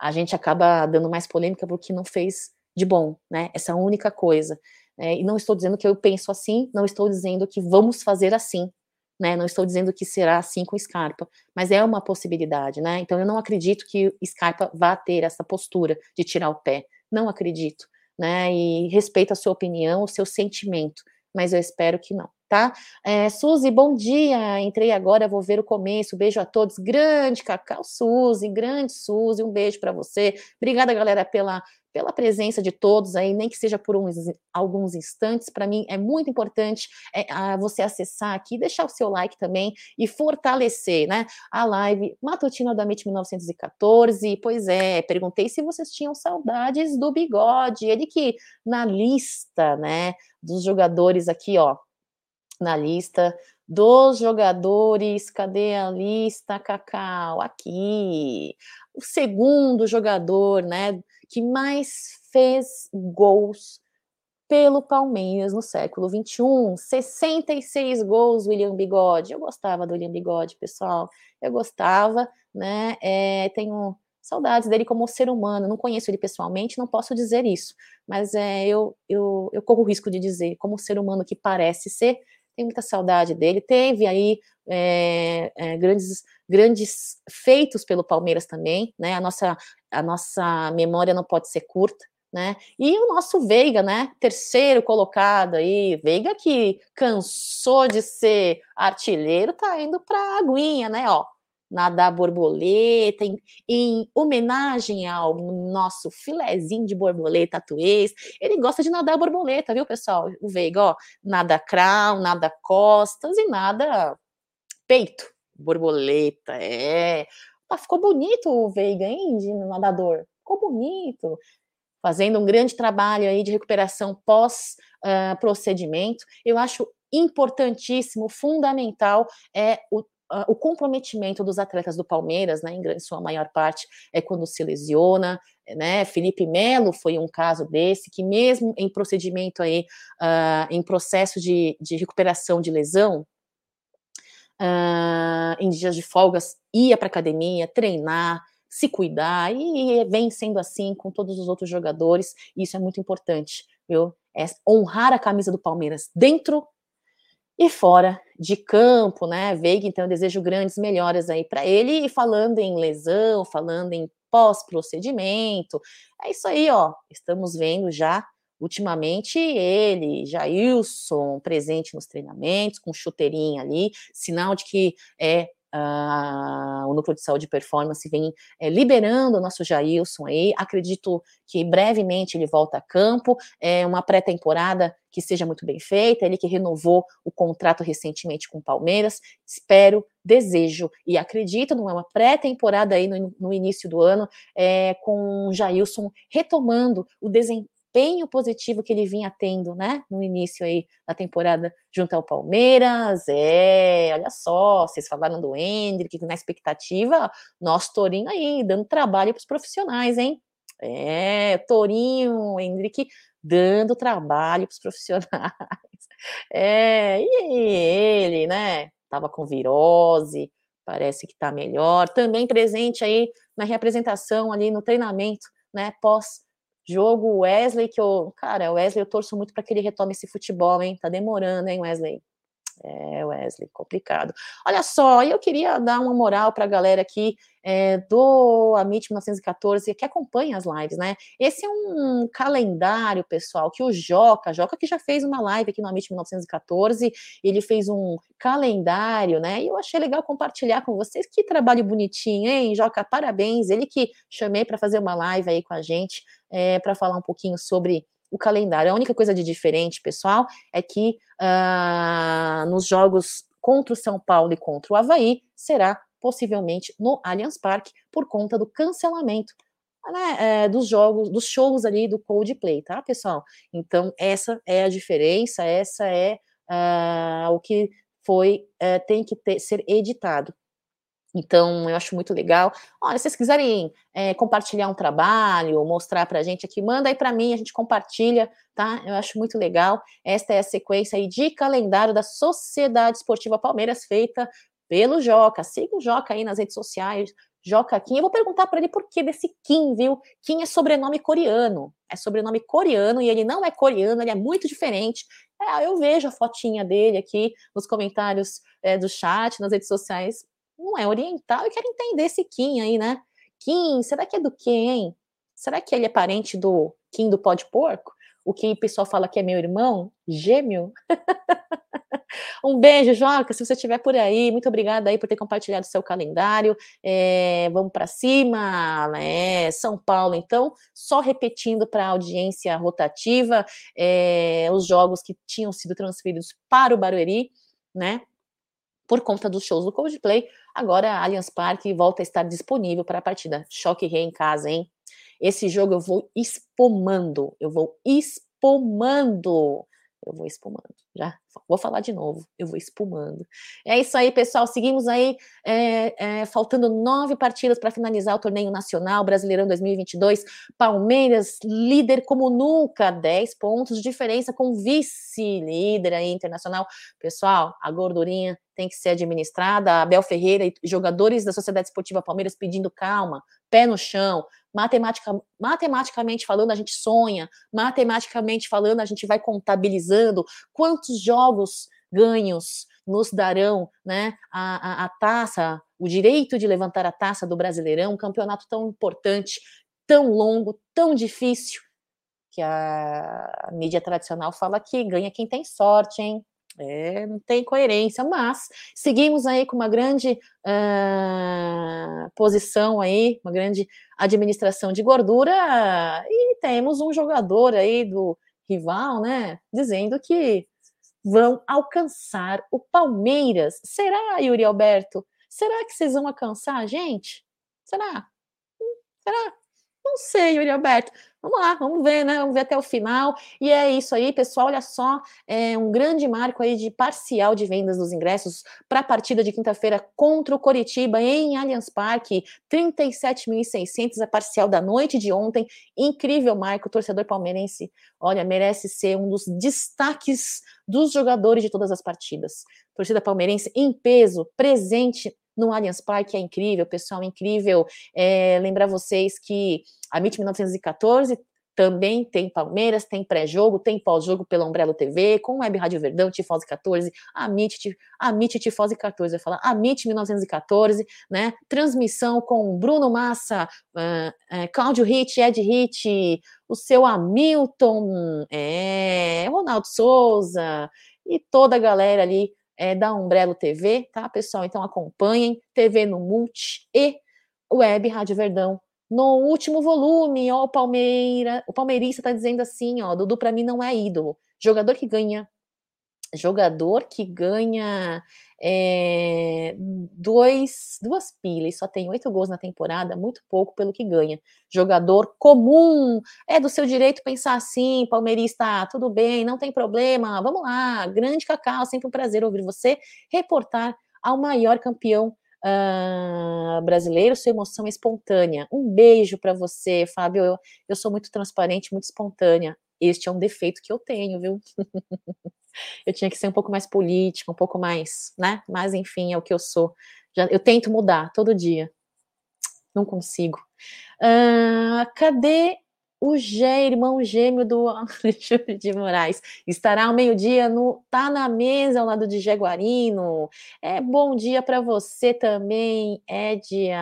a gente acaba dando mais polêmica porque não fez de bom, né? Essa única coisa. É, e não estou dizendo que eu penso assim, não estou dizendo que vamos fazer assim, né? Não estou dizendo que será assim com Scarpa, mas é uma possibilidade, né? Então eu não acredito que Scarpa vá ter essa postura de tirar o pé. Não acredito né? E respeito a sua opinião, o seu sentimento, mas eu espero que não tá? É, Suzy, bom dia. Entrei agora, vou ver o começo. Beijo a todos. Grande Cacau Suzy, grande Suzy, um beijo para você. Obrigada, galera, pela pela presença de todos aí, nem que seja por uns, alguns instantes. Para mim é muito importante é, a, você acessar aqui, deixar o seu like também e fortalecer, né? A live matutina da MIT 1914. Pois é, perguntei se vocês tinham saudades do bigode. Ele que na lista, né, dos jogadores aqui, ó, na lista dos jogadores. Cadê a lista, Cacau? Aqui. O segundo jogador, né, que mais fez gols pelo Palmeiras no século 21, 66 gols, William Bigode. Eu gostava do William Bigode, pessoal. Eu gostava, né? É, tenho saudades dele como ser humano. Não conheço ele pessoalmente, não posso dizer isso, mas é, eu, eu, eu corro o risco de dizer, como ser humano que parece ser, tenho muita saudade dele. Teve aí é, é, grandes, grandes feitos pelo Palmeiras também, né? A nossa, a nossa memória não pode ser curta. Né? E o nosso Veiga, né? Terceiro colocado aí, Veiga que cansou de ser artilheiro, tá indo para a aguinha, né? Ó, nadar borboleta, em, em, homenagem ao nosso filezinho de borboleta atuês. Ele gosta de nadar borboleta, viu, pessoal? O Veiga, ó, nada crown, nada costas e nada peito. Borboleta, é. Ah, ficou bonito o Veiga, hein, de nadador. Ficou bonito. Fazendo um grande trabalho aí de recuperação pós-procedimento. Uh, Eu acho importantíssimo, fundamental, é o uh, o comprometimento dos atletas do Palmeiras, né, em sua maior parte, é quando se lesiona, né? Felipe Melo foi um caso desse, que mesmo em procedimento aí, uh, em processo de, de recuperação de lesão, uh, em dias de folgas, ia para academia, treinar, se cuidar, e vem sendo assim com todos os outros jogadores, e isso é muito importante, viu? É honrar a camisa do Palmeiras dentro e fora de campo, né? Veiga, então, desejo grandes melhoras aí para ele. E falando em lesão, falando em pós-procedimento, é isso aí, ó. Estamos vendo já ultimamente ele, Jailson, presente nos treinamentos, com chuteirinha ali, sinal de que é Uh, o Núcleo de Saúde e Performance vem é, liberando o nosso Jailson aí. Acredito que brevemente ele volta a campo. É uma pré-temporada que seja muito bem feita. Ele que renovou o contrato recentemente com o Palmeiras. Espero, desejo e acredito numa é pré-temporada aí no, no, início do ano, é, com o Jailson retomando o desempenho desempenho positivo que ele vinha tendo, né, no início aí da temporada junto ao Palmeiras. É, olha só, vocês falaram do Hendrick, na expectativa, nosso Torinho aí, dando trabalho para os profissionais, hein? É, Torinho, Hendrick, dando trabalho para os profissionais. (laughs) É, e ele, né, tava com virose, parece que tá melhor, também presente aí na representação ali no treinamento, né, pós Jogo Wesley, que eu. Cara, Wesley, eu torço muito para que ele retome esse futebol, hein? Tá demorando, hein, Wesley? É, Wesley, complicado. Olha só, eu queria dar uma moral para a galera aqui é, do Amit 1914 que acompanha as lives, né? Esse é um calendário, pessoal, que o Joca, Joca que já fez uma live aqui no Amit 1914, ele fez um calendário, né? E eu achei legal compartilhar com vocês. Que trabalho bonitinho, hein, Joca? Parabéns. Ele que chamei para fazer uma live aí com a gente, é, para falar um pouquinho sobre o calendário. A única coisa de diferente, pessoal, é que uh, nos jogos contra o São Paulo e contra o Havaí será possivelmente no Allianz Parque por conta do cancelamento né, é, dos jogos, dos shows ali do Coldplay, tá, pessoal? Então, essa é a diferença, essa é uh, o que foi, uh, tem que ter, ser editado. Então, eu acho muito legal. Olha, se vocês quiserem é, compartilhar um trabalho, mostrar para a gente aqui, manda aí para mim, a gente compartilha, tá? Eu acho muito legal. Esta é a sequência aí de calendário da Sociedade Esportiva Palmeiras, feita pelo Joca. Siga o Joca aí nas redes sociais, Joca Kim. Eu vou perguntar para ele por que desse Kim, viu? Kim é sobrenome coreano. É sobrenome coreano e ele não é coreano, ele é muito diferente. É, eu vejo a fotinha dele aqui nos comentários é, do chat, nas redes sociais não é oriental. Eu quero entender esse Kim aí, né? Kim, será que é do hein? Será que ele é parente do Kim do pó de porco? O que o pessoal fala que é meu irmão? Gêmeo? (laughs) um beijo, Joca, se você estiver por aí. Muito obrigada aí por ter compartilhado seu calendário. É, vamos para cima, né? São Paulo, então, só repetindo para a audiência rotativa é, os jogos que tinham sido transferidos para o Barueri, né? Por conta dos shows do Coldplay, Agora a Allianz Parque volta a estar disponível para a partida. Choque Rei em casa, hein? Esse jogo eu vou espumando, eu vou espumando. eu vou espumando. Já vou falar de novo, eu vou espumando. É isso aí, pessoal. Seguimos aí, é, é, faltando nove partidas para finalizar o torneio nacional Brasileirão 2022. Palmeiras, líder como nunca, 10 pontos de diferença com vice-líder internacional. Pessoal, a gordurinha tem que ser administrada. Abel Ferreira e jogadores da Sociedade Esportiva Palmeiras pedindo calma, pé no chão, Matematica, matematicamente falando, a gente sonha, matematicamente falando, a gente vai contabilizando quantos jogos ganhos nos darão né, a, a, a taça, o direito de levantar a taça do Brasileirão, um campeonato tão importante, tão longo, tão difícil, que a mídia tradicional fala que ganha quem tem sorte, hein? É, não tem coerência, mas seguimos aí com uma grande uh, posição aí, uma grande administração de gordura e temos um jogador aí do rival, né, dizendo que vão alcançar o Palmeiras. Será, Yuri Alberto? Será que vocês vão alcançar a gente? Será? Hum, será? Não sei, Yuri Alberto. Vamos lá, vamos ver, né? Vamos ver até o final. E é isso aí, pessoal. Olha só, é um grande marco aí de parcial de vendas dos ingressos para a partida de quinta-feira contra o Coritiba em Allianz Parque. 37.600 a parcial da noite de ontem. Incrível marco, torcedor palmeirense. Olha, merece ser um dos destaques dos jogadores de todas as partidas. Torcida palmeirense em peso, presente no Allianz Parque é incrível, pessoal, incrível. É, lembrar vocês que a MIT 1914 também tem Palmeiras, tem pré-jogo, tem pós-jogo pela Umbrella TV, com Web Rádio Verdão, Tifose 14, a MIT, a MIT Tifose 14, eu falar, a MIT 1914, né? Transmissão com Bruno Massa, uh, uh, Cláudio Ritt, Ed Ritt, o seu Hamilton, é, Ronaldo Souza e toda a galera ali é, da Umbrella TV, tá, pessoal? Então acompanhem, TV no Multi e Web Rádio Verdão no último volume, ó, o Palmeira, o palmeirista tá dizendo assim, ó, Dudu para mim não é ídolo. Jogador que ganha jogador que ganha é, dois, duas pilhas, só tem oito gols na temporada, muito pouco pelo que ganha. Jogador comum, é do seu direito pensar assim, palmeirista, tudo bem, não tem problema, vamos lá, grande Cacau, sempre um prazer ouvir você reportar ao maior campeão uh, brasileiro, sua emoção é espontânea. Um beijo para você, Fábio. Eu, eu sou muito transparente, muito espontânea. Este é um defeito que eu tenho, viu? (laughs) eu tinha que ser um pouco mais político, um pouco mais, né? Mas enfim, é o que eu sou. Já, eu tento mudar todo dia. Não consigo. Uh, cadê o Gé, irmão gêmeo do (laughs) Alexandre de Moraes, estará ao meio-dia no Tá na Mesa, ao lado de Jaguarino. É bom dia para você também, Edia.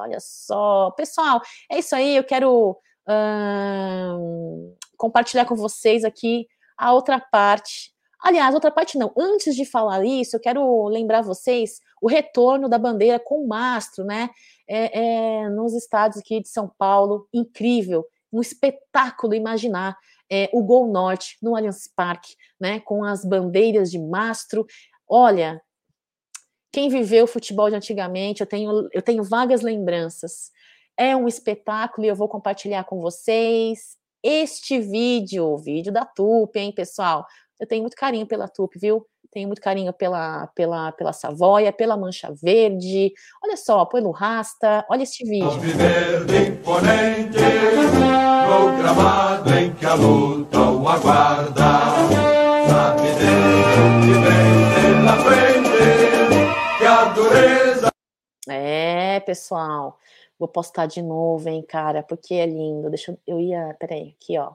Olha só. Pessoal, é isso aí. Eu quero hum, compartilhar com vocês aqui a outra parte. Aliás, outra parte não. Antes de falar isso, eu quero lembrar vocês o retorno da bandeira com mastro, né? É, é, nos estados aqui de São Paulo, incrível um espetáculo imaginar é, o Gol Norte no Allianz Parque, né, com as bandeiras de mastro. Olha, quem viveu o futebol de antigamente, eu tenho, eu tenho vagas lembranças. É um espetáculo e eu vou compartilhar com vocês este vídeo, o vídeo da TUP, hein, pessoal? Eu tenho muito carinho pela TUP, viu? tenho muito carinho pela, pela, pela Savoia, pela Mancha Verde. Olha só, pelo Rasta, olha este vídeo. Imponente, no gramado em que a luta o aguarda. Sabe que vem pela frente, que a dureza... É, pessoal, vou postar de novo, hein, cara, porque é lindo. Deixa eu, eu ia, peraí, aqui, ó.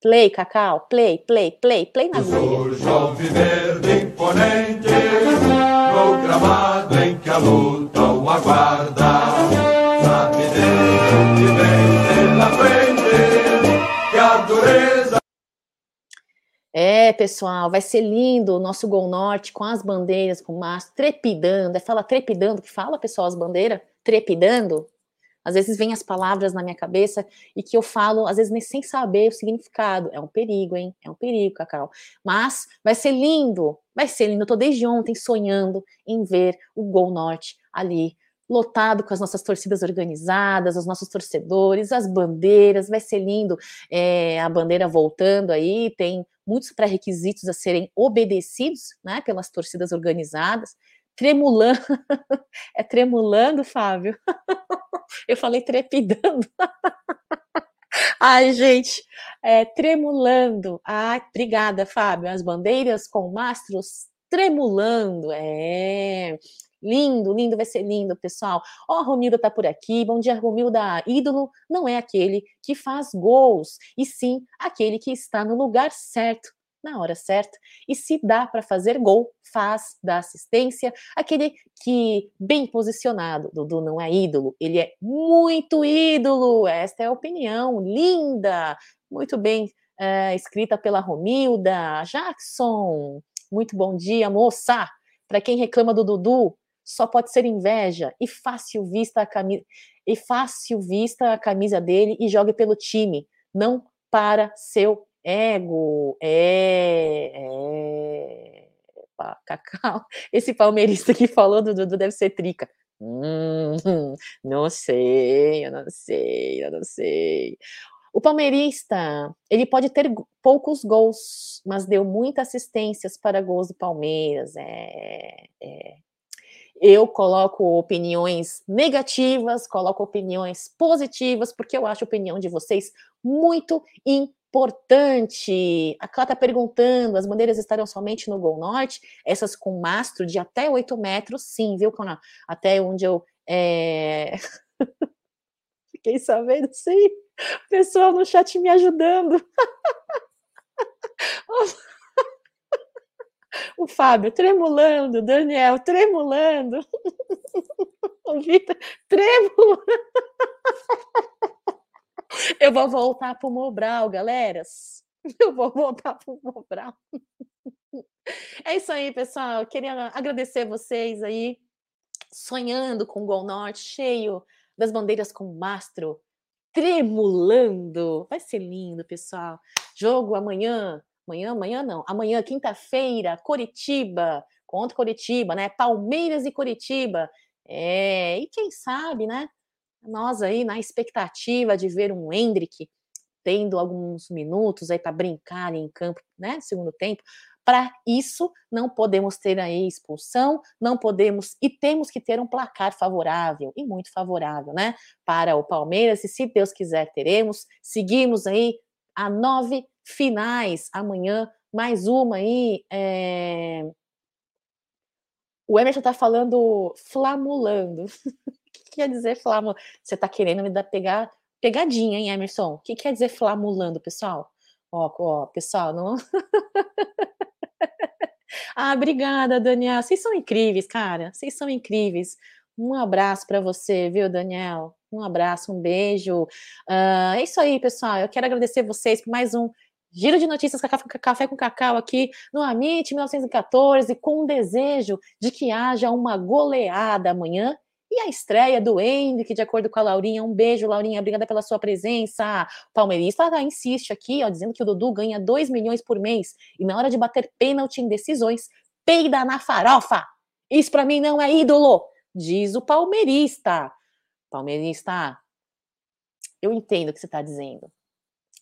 Play, Cacau, play, play, play, play na Globo. Surge verde imponente, no gramado em que a luta o aguarda. Sabe Deus que vem pela frente, que a dureza... É, pessoal, vai ser lindo o nosso Gol Norte com as bandeiras, com o mastro, trepidando. É fala trepidando que fala, pessoal, as bandeiras? Trepidando? Às vezes vem as palavras na minha cabeça e que eu falo, às vezes nem sem saber o significado. É um perigo, hein? É um perigo, Cacau. Mas vai ser lindo, vai ser lindo. Eu tô desde ontem sonhando em ver o Gol Norte ali lotado com as nossas torcidas organizadas, os nossos torcedores, as bandeiras, vai ser lindo. É, a bandeira voltando aí, tem muitos pré-requisitos a serem obedecidos né, pelas torcidas organizadas. Tremulando, (laughs) é tremulando, Fábio. (laughs) Eu falei trepidando. (laughs) Ai, gente, é, tremulando. Ai, obrigada, Fábio. As bandeiras com mastros tremulando. É. Lindo, lindo, vai ser lindo, pessoal. Ó, oh, Romilda tá por aqui. Bom dia, Romilda. Ídolo não é aquele que faz gols, e sim aquele que está no lugar certo, na hora certa. E se dá para fazer gol, faz, dá assistência. Aquele que, bem posicionado, Dudu não é ídolo, ele é muito ídolo. Esta é a opinião linda, muito bem é, escrita pela Romilda. Jackson, muito bom dia, moça. Para quem reclama do Dudu, só pode ser inveja e fácil vista a camisa e fácil vista a camisa dele e jogue pelo time, não para seu ego. É, é... Cacau. (laughs) Esse palmeirista que falou do Dudu deve ser trica. Hum, não sei, eu não sei, eu não sei. O palmeirista, ele pode ter poucos gols, mas deu muitas assistências para gols do Palmeiras. É, é. Eu coloco opiniões negativas, coloco opiniões positivas, porque eu acho a opinião de vocês muito importante. A Clá está perguntando: as bandeiras estarão somente no Gol Norte? Essas com mastro de até 8 metros, sim, viu, Conan? Até onde eu. É... (laughs) Fiquei sabendo, sim. Pessoal no chat me ajudando. (laughs) o Fábio tremulando, Daniel tremulando, (laughs) o Vitor tremulando. Eu vou voltar para o Mobral, galeras. Eu vou voltar para o Mobral. É isso aí, pessoal. Queria agradecer vocês aí, sonhando com o Gol Norte, cheio das bandeiras com mastro, tremulando. Vai ser lindo, pessoal. Jogo amanhã, Amanhã, amanhã não. Amanhã, quinta-feira, Coritiba, contra Coritiba, né? Palmeiras e Coritiba. É, e quem sabe, né? Nós aí na expectativa de ver um Hendrick tendo alguns minutos aí para brincar em campo, né? Segundo tempo. Para isso, não podemos ter aí expulsão, não podemos e temos que ter um placar favorável e muito favorável, né? Para o Palmeiras, e se Deus quiser, teremos. Seguimos aí a nove finais amanhã, mais uma aí. É... O Emerson tá falando flamulando. (laughs) o que quer dizer flamulando? Você tá querendo me dar pegar pegadinha, hein, Emerson? O que quer dizer flamulando, pessoal? Ó, ó, pessoal, não. (laughs) ah, obrigada, Daniel. Vocês são incríveis, cara. Vocês são incríveis. Um abraço para você, viu, Daniel? Um abraço, um beijo. Uh, é isso aí, pessoal. Eu quero agradecer vocês por mais um Giro de notícias Café com Cacau aqui no Amit 1914, com o desejo de que haja uma goleada amanhã e a estreia do Hendrick, de acordo com a Laurinha. Um beijo, Laurinha, obrigada pela sua presença. Palmeirista insiste aqui, ó, dizendo que o Dudu ganha 2 milhões por mês e na hora de bater pênalti em decisões, peida na farofa. Isso para mim não é ídolo, diz o palmeirista. Palmeirista, eu entendo o que você está dizendo,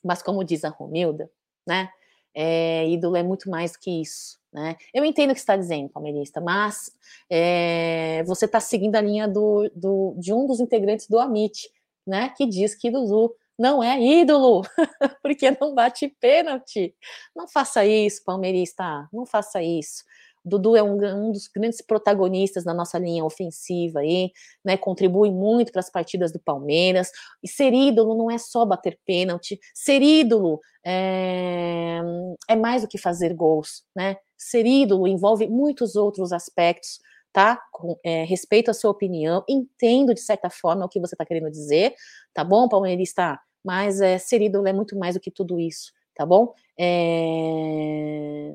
mas como diz a Romilda, né? É, ídolo é muito mais que isso, né? Eu entendo o que você está dizendo, palmeirista, mas é, você está seguindo a linha do, do, de um dos integrantes do Amit, né? Que diz que Dudu não é ídolo, (laughs) porque não bate pênalti. Não faça isso, palmeirista, não faça isso. Dudu é um, um, dos grandes protagonistas na nossa linha ofensiva aí, né? Contribui muito para as partidas do Palmeiras. E ser ídolo não é só bater pênalti. Ser ídolo é, é mais do que fazer gols, né? Ser ídolo envolve muitos outros aspectos, tá? Com, é, respeito a sua opinião, entendo de certa forma o que você está querendo dizer, tá bom, palmeirista? Mas é, ser ídolo é muito mais do que tudo isso, tá bom? É...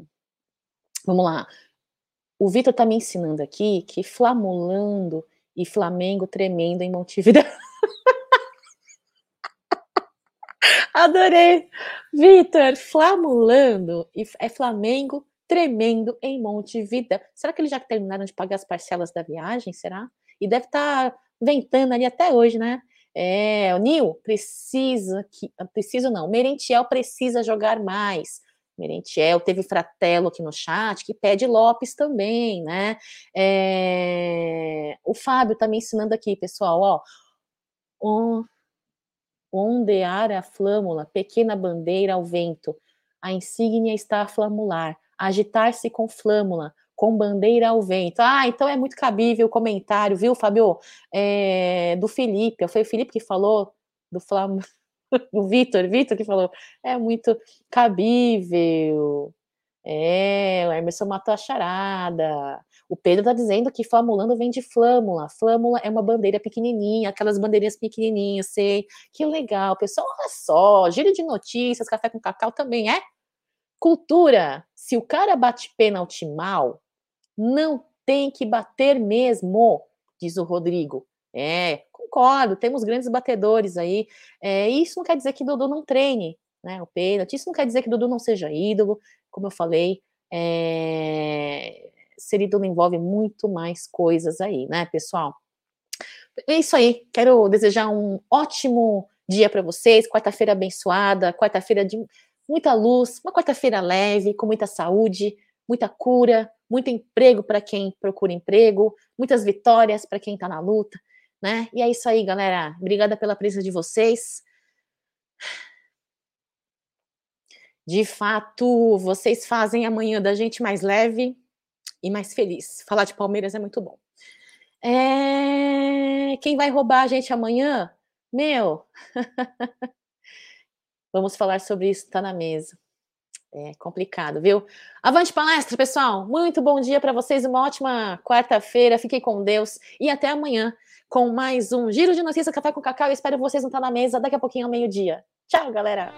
Vamos lá. O Vitor está me ensinando aqui que flamulando e Flamengo tremendo em Montevideo. (laughs) Adorei. Vitor, flamulando e é Flamengo tremendo em Montevideo. Será que eles já terminaram de pagar as parcelas da viagem? Será? E deve estar tá ventando ali até hoje, né? É, o Nil precisa que. Preciso não, Merentiel precisa jogar mais. Merentiel, teve Fratello aqui no chat, que pede Lopes também, né? É, o Fábio tá me ensinando aqui, pessoal, ó. On, ondear a flâmula, pequena bandeira ao vento. A insígnia está a flamular. Agitar-se com flâmula, com bandeira ao vento. Ah, então é muito cabível o comentário, viu, Fábio? É, do Felipe. Foi o Felipe que falou do Flamengo. (laughs) o Vitor, Vitor que falou, é muito cabível. É, o Emerson matou a charada. O Pedro tá dizendo que flamulando vem de flâmula. Flâmula é uma bandeira pequenininha, aquelas bandeirinhas pequenininhas, sei. Que legal, pessoal. Olha só, giro de notícias, café com cacau também é cultura. Se o cara bate pênalti mal, não tem que bater mesmo, diz o Rodrigo. É, concordo, temos grandes batedores aí. É, isso não quer dizer que Dudu não treine, né? O pênalti. Isso não quer dizer que Dudu não seja ídolo, como eu falei. É, ser ídolo envolve muito mais coisas aí, né, pessoal? É isso aí. Quero desejar um ótimo dia para vocês. Quarta-feira abençoada, quarta-feira de muita luz, uma quarta-feira leve, com muita saúde, muita cura, muito emprego para quem procura emprego, muitas vitórias para quem está na luta né? E é isso aí, galera. Obrigada pela presença de vocês. De fato, vocês fazem amanhã da gente mais leve e mais feliz. Falar de Palmeiras é muito bom. É... Quem vai roubar a gente amanhã? Meu. (laughs) Vamos falar sobre isso, tá na mesa. É complicado, viu? Avante palestra, pessoal. Muito bom dia para vocês, uma ótima quarta-feira. Fiquem com Deus e até amanhã com mais um Giro de Notícias Café com Cacau. Eu espero vocês não estar na mesa daqui a pouquinho ao meio-dia. Tchau, galera!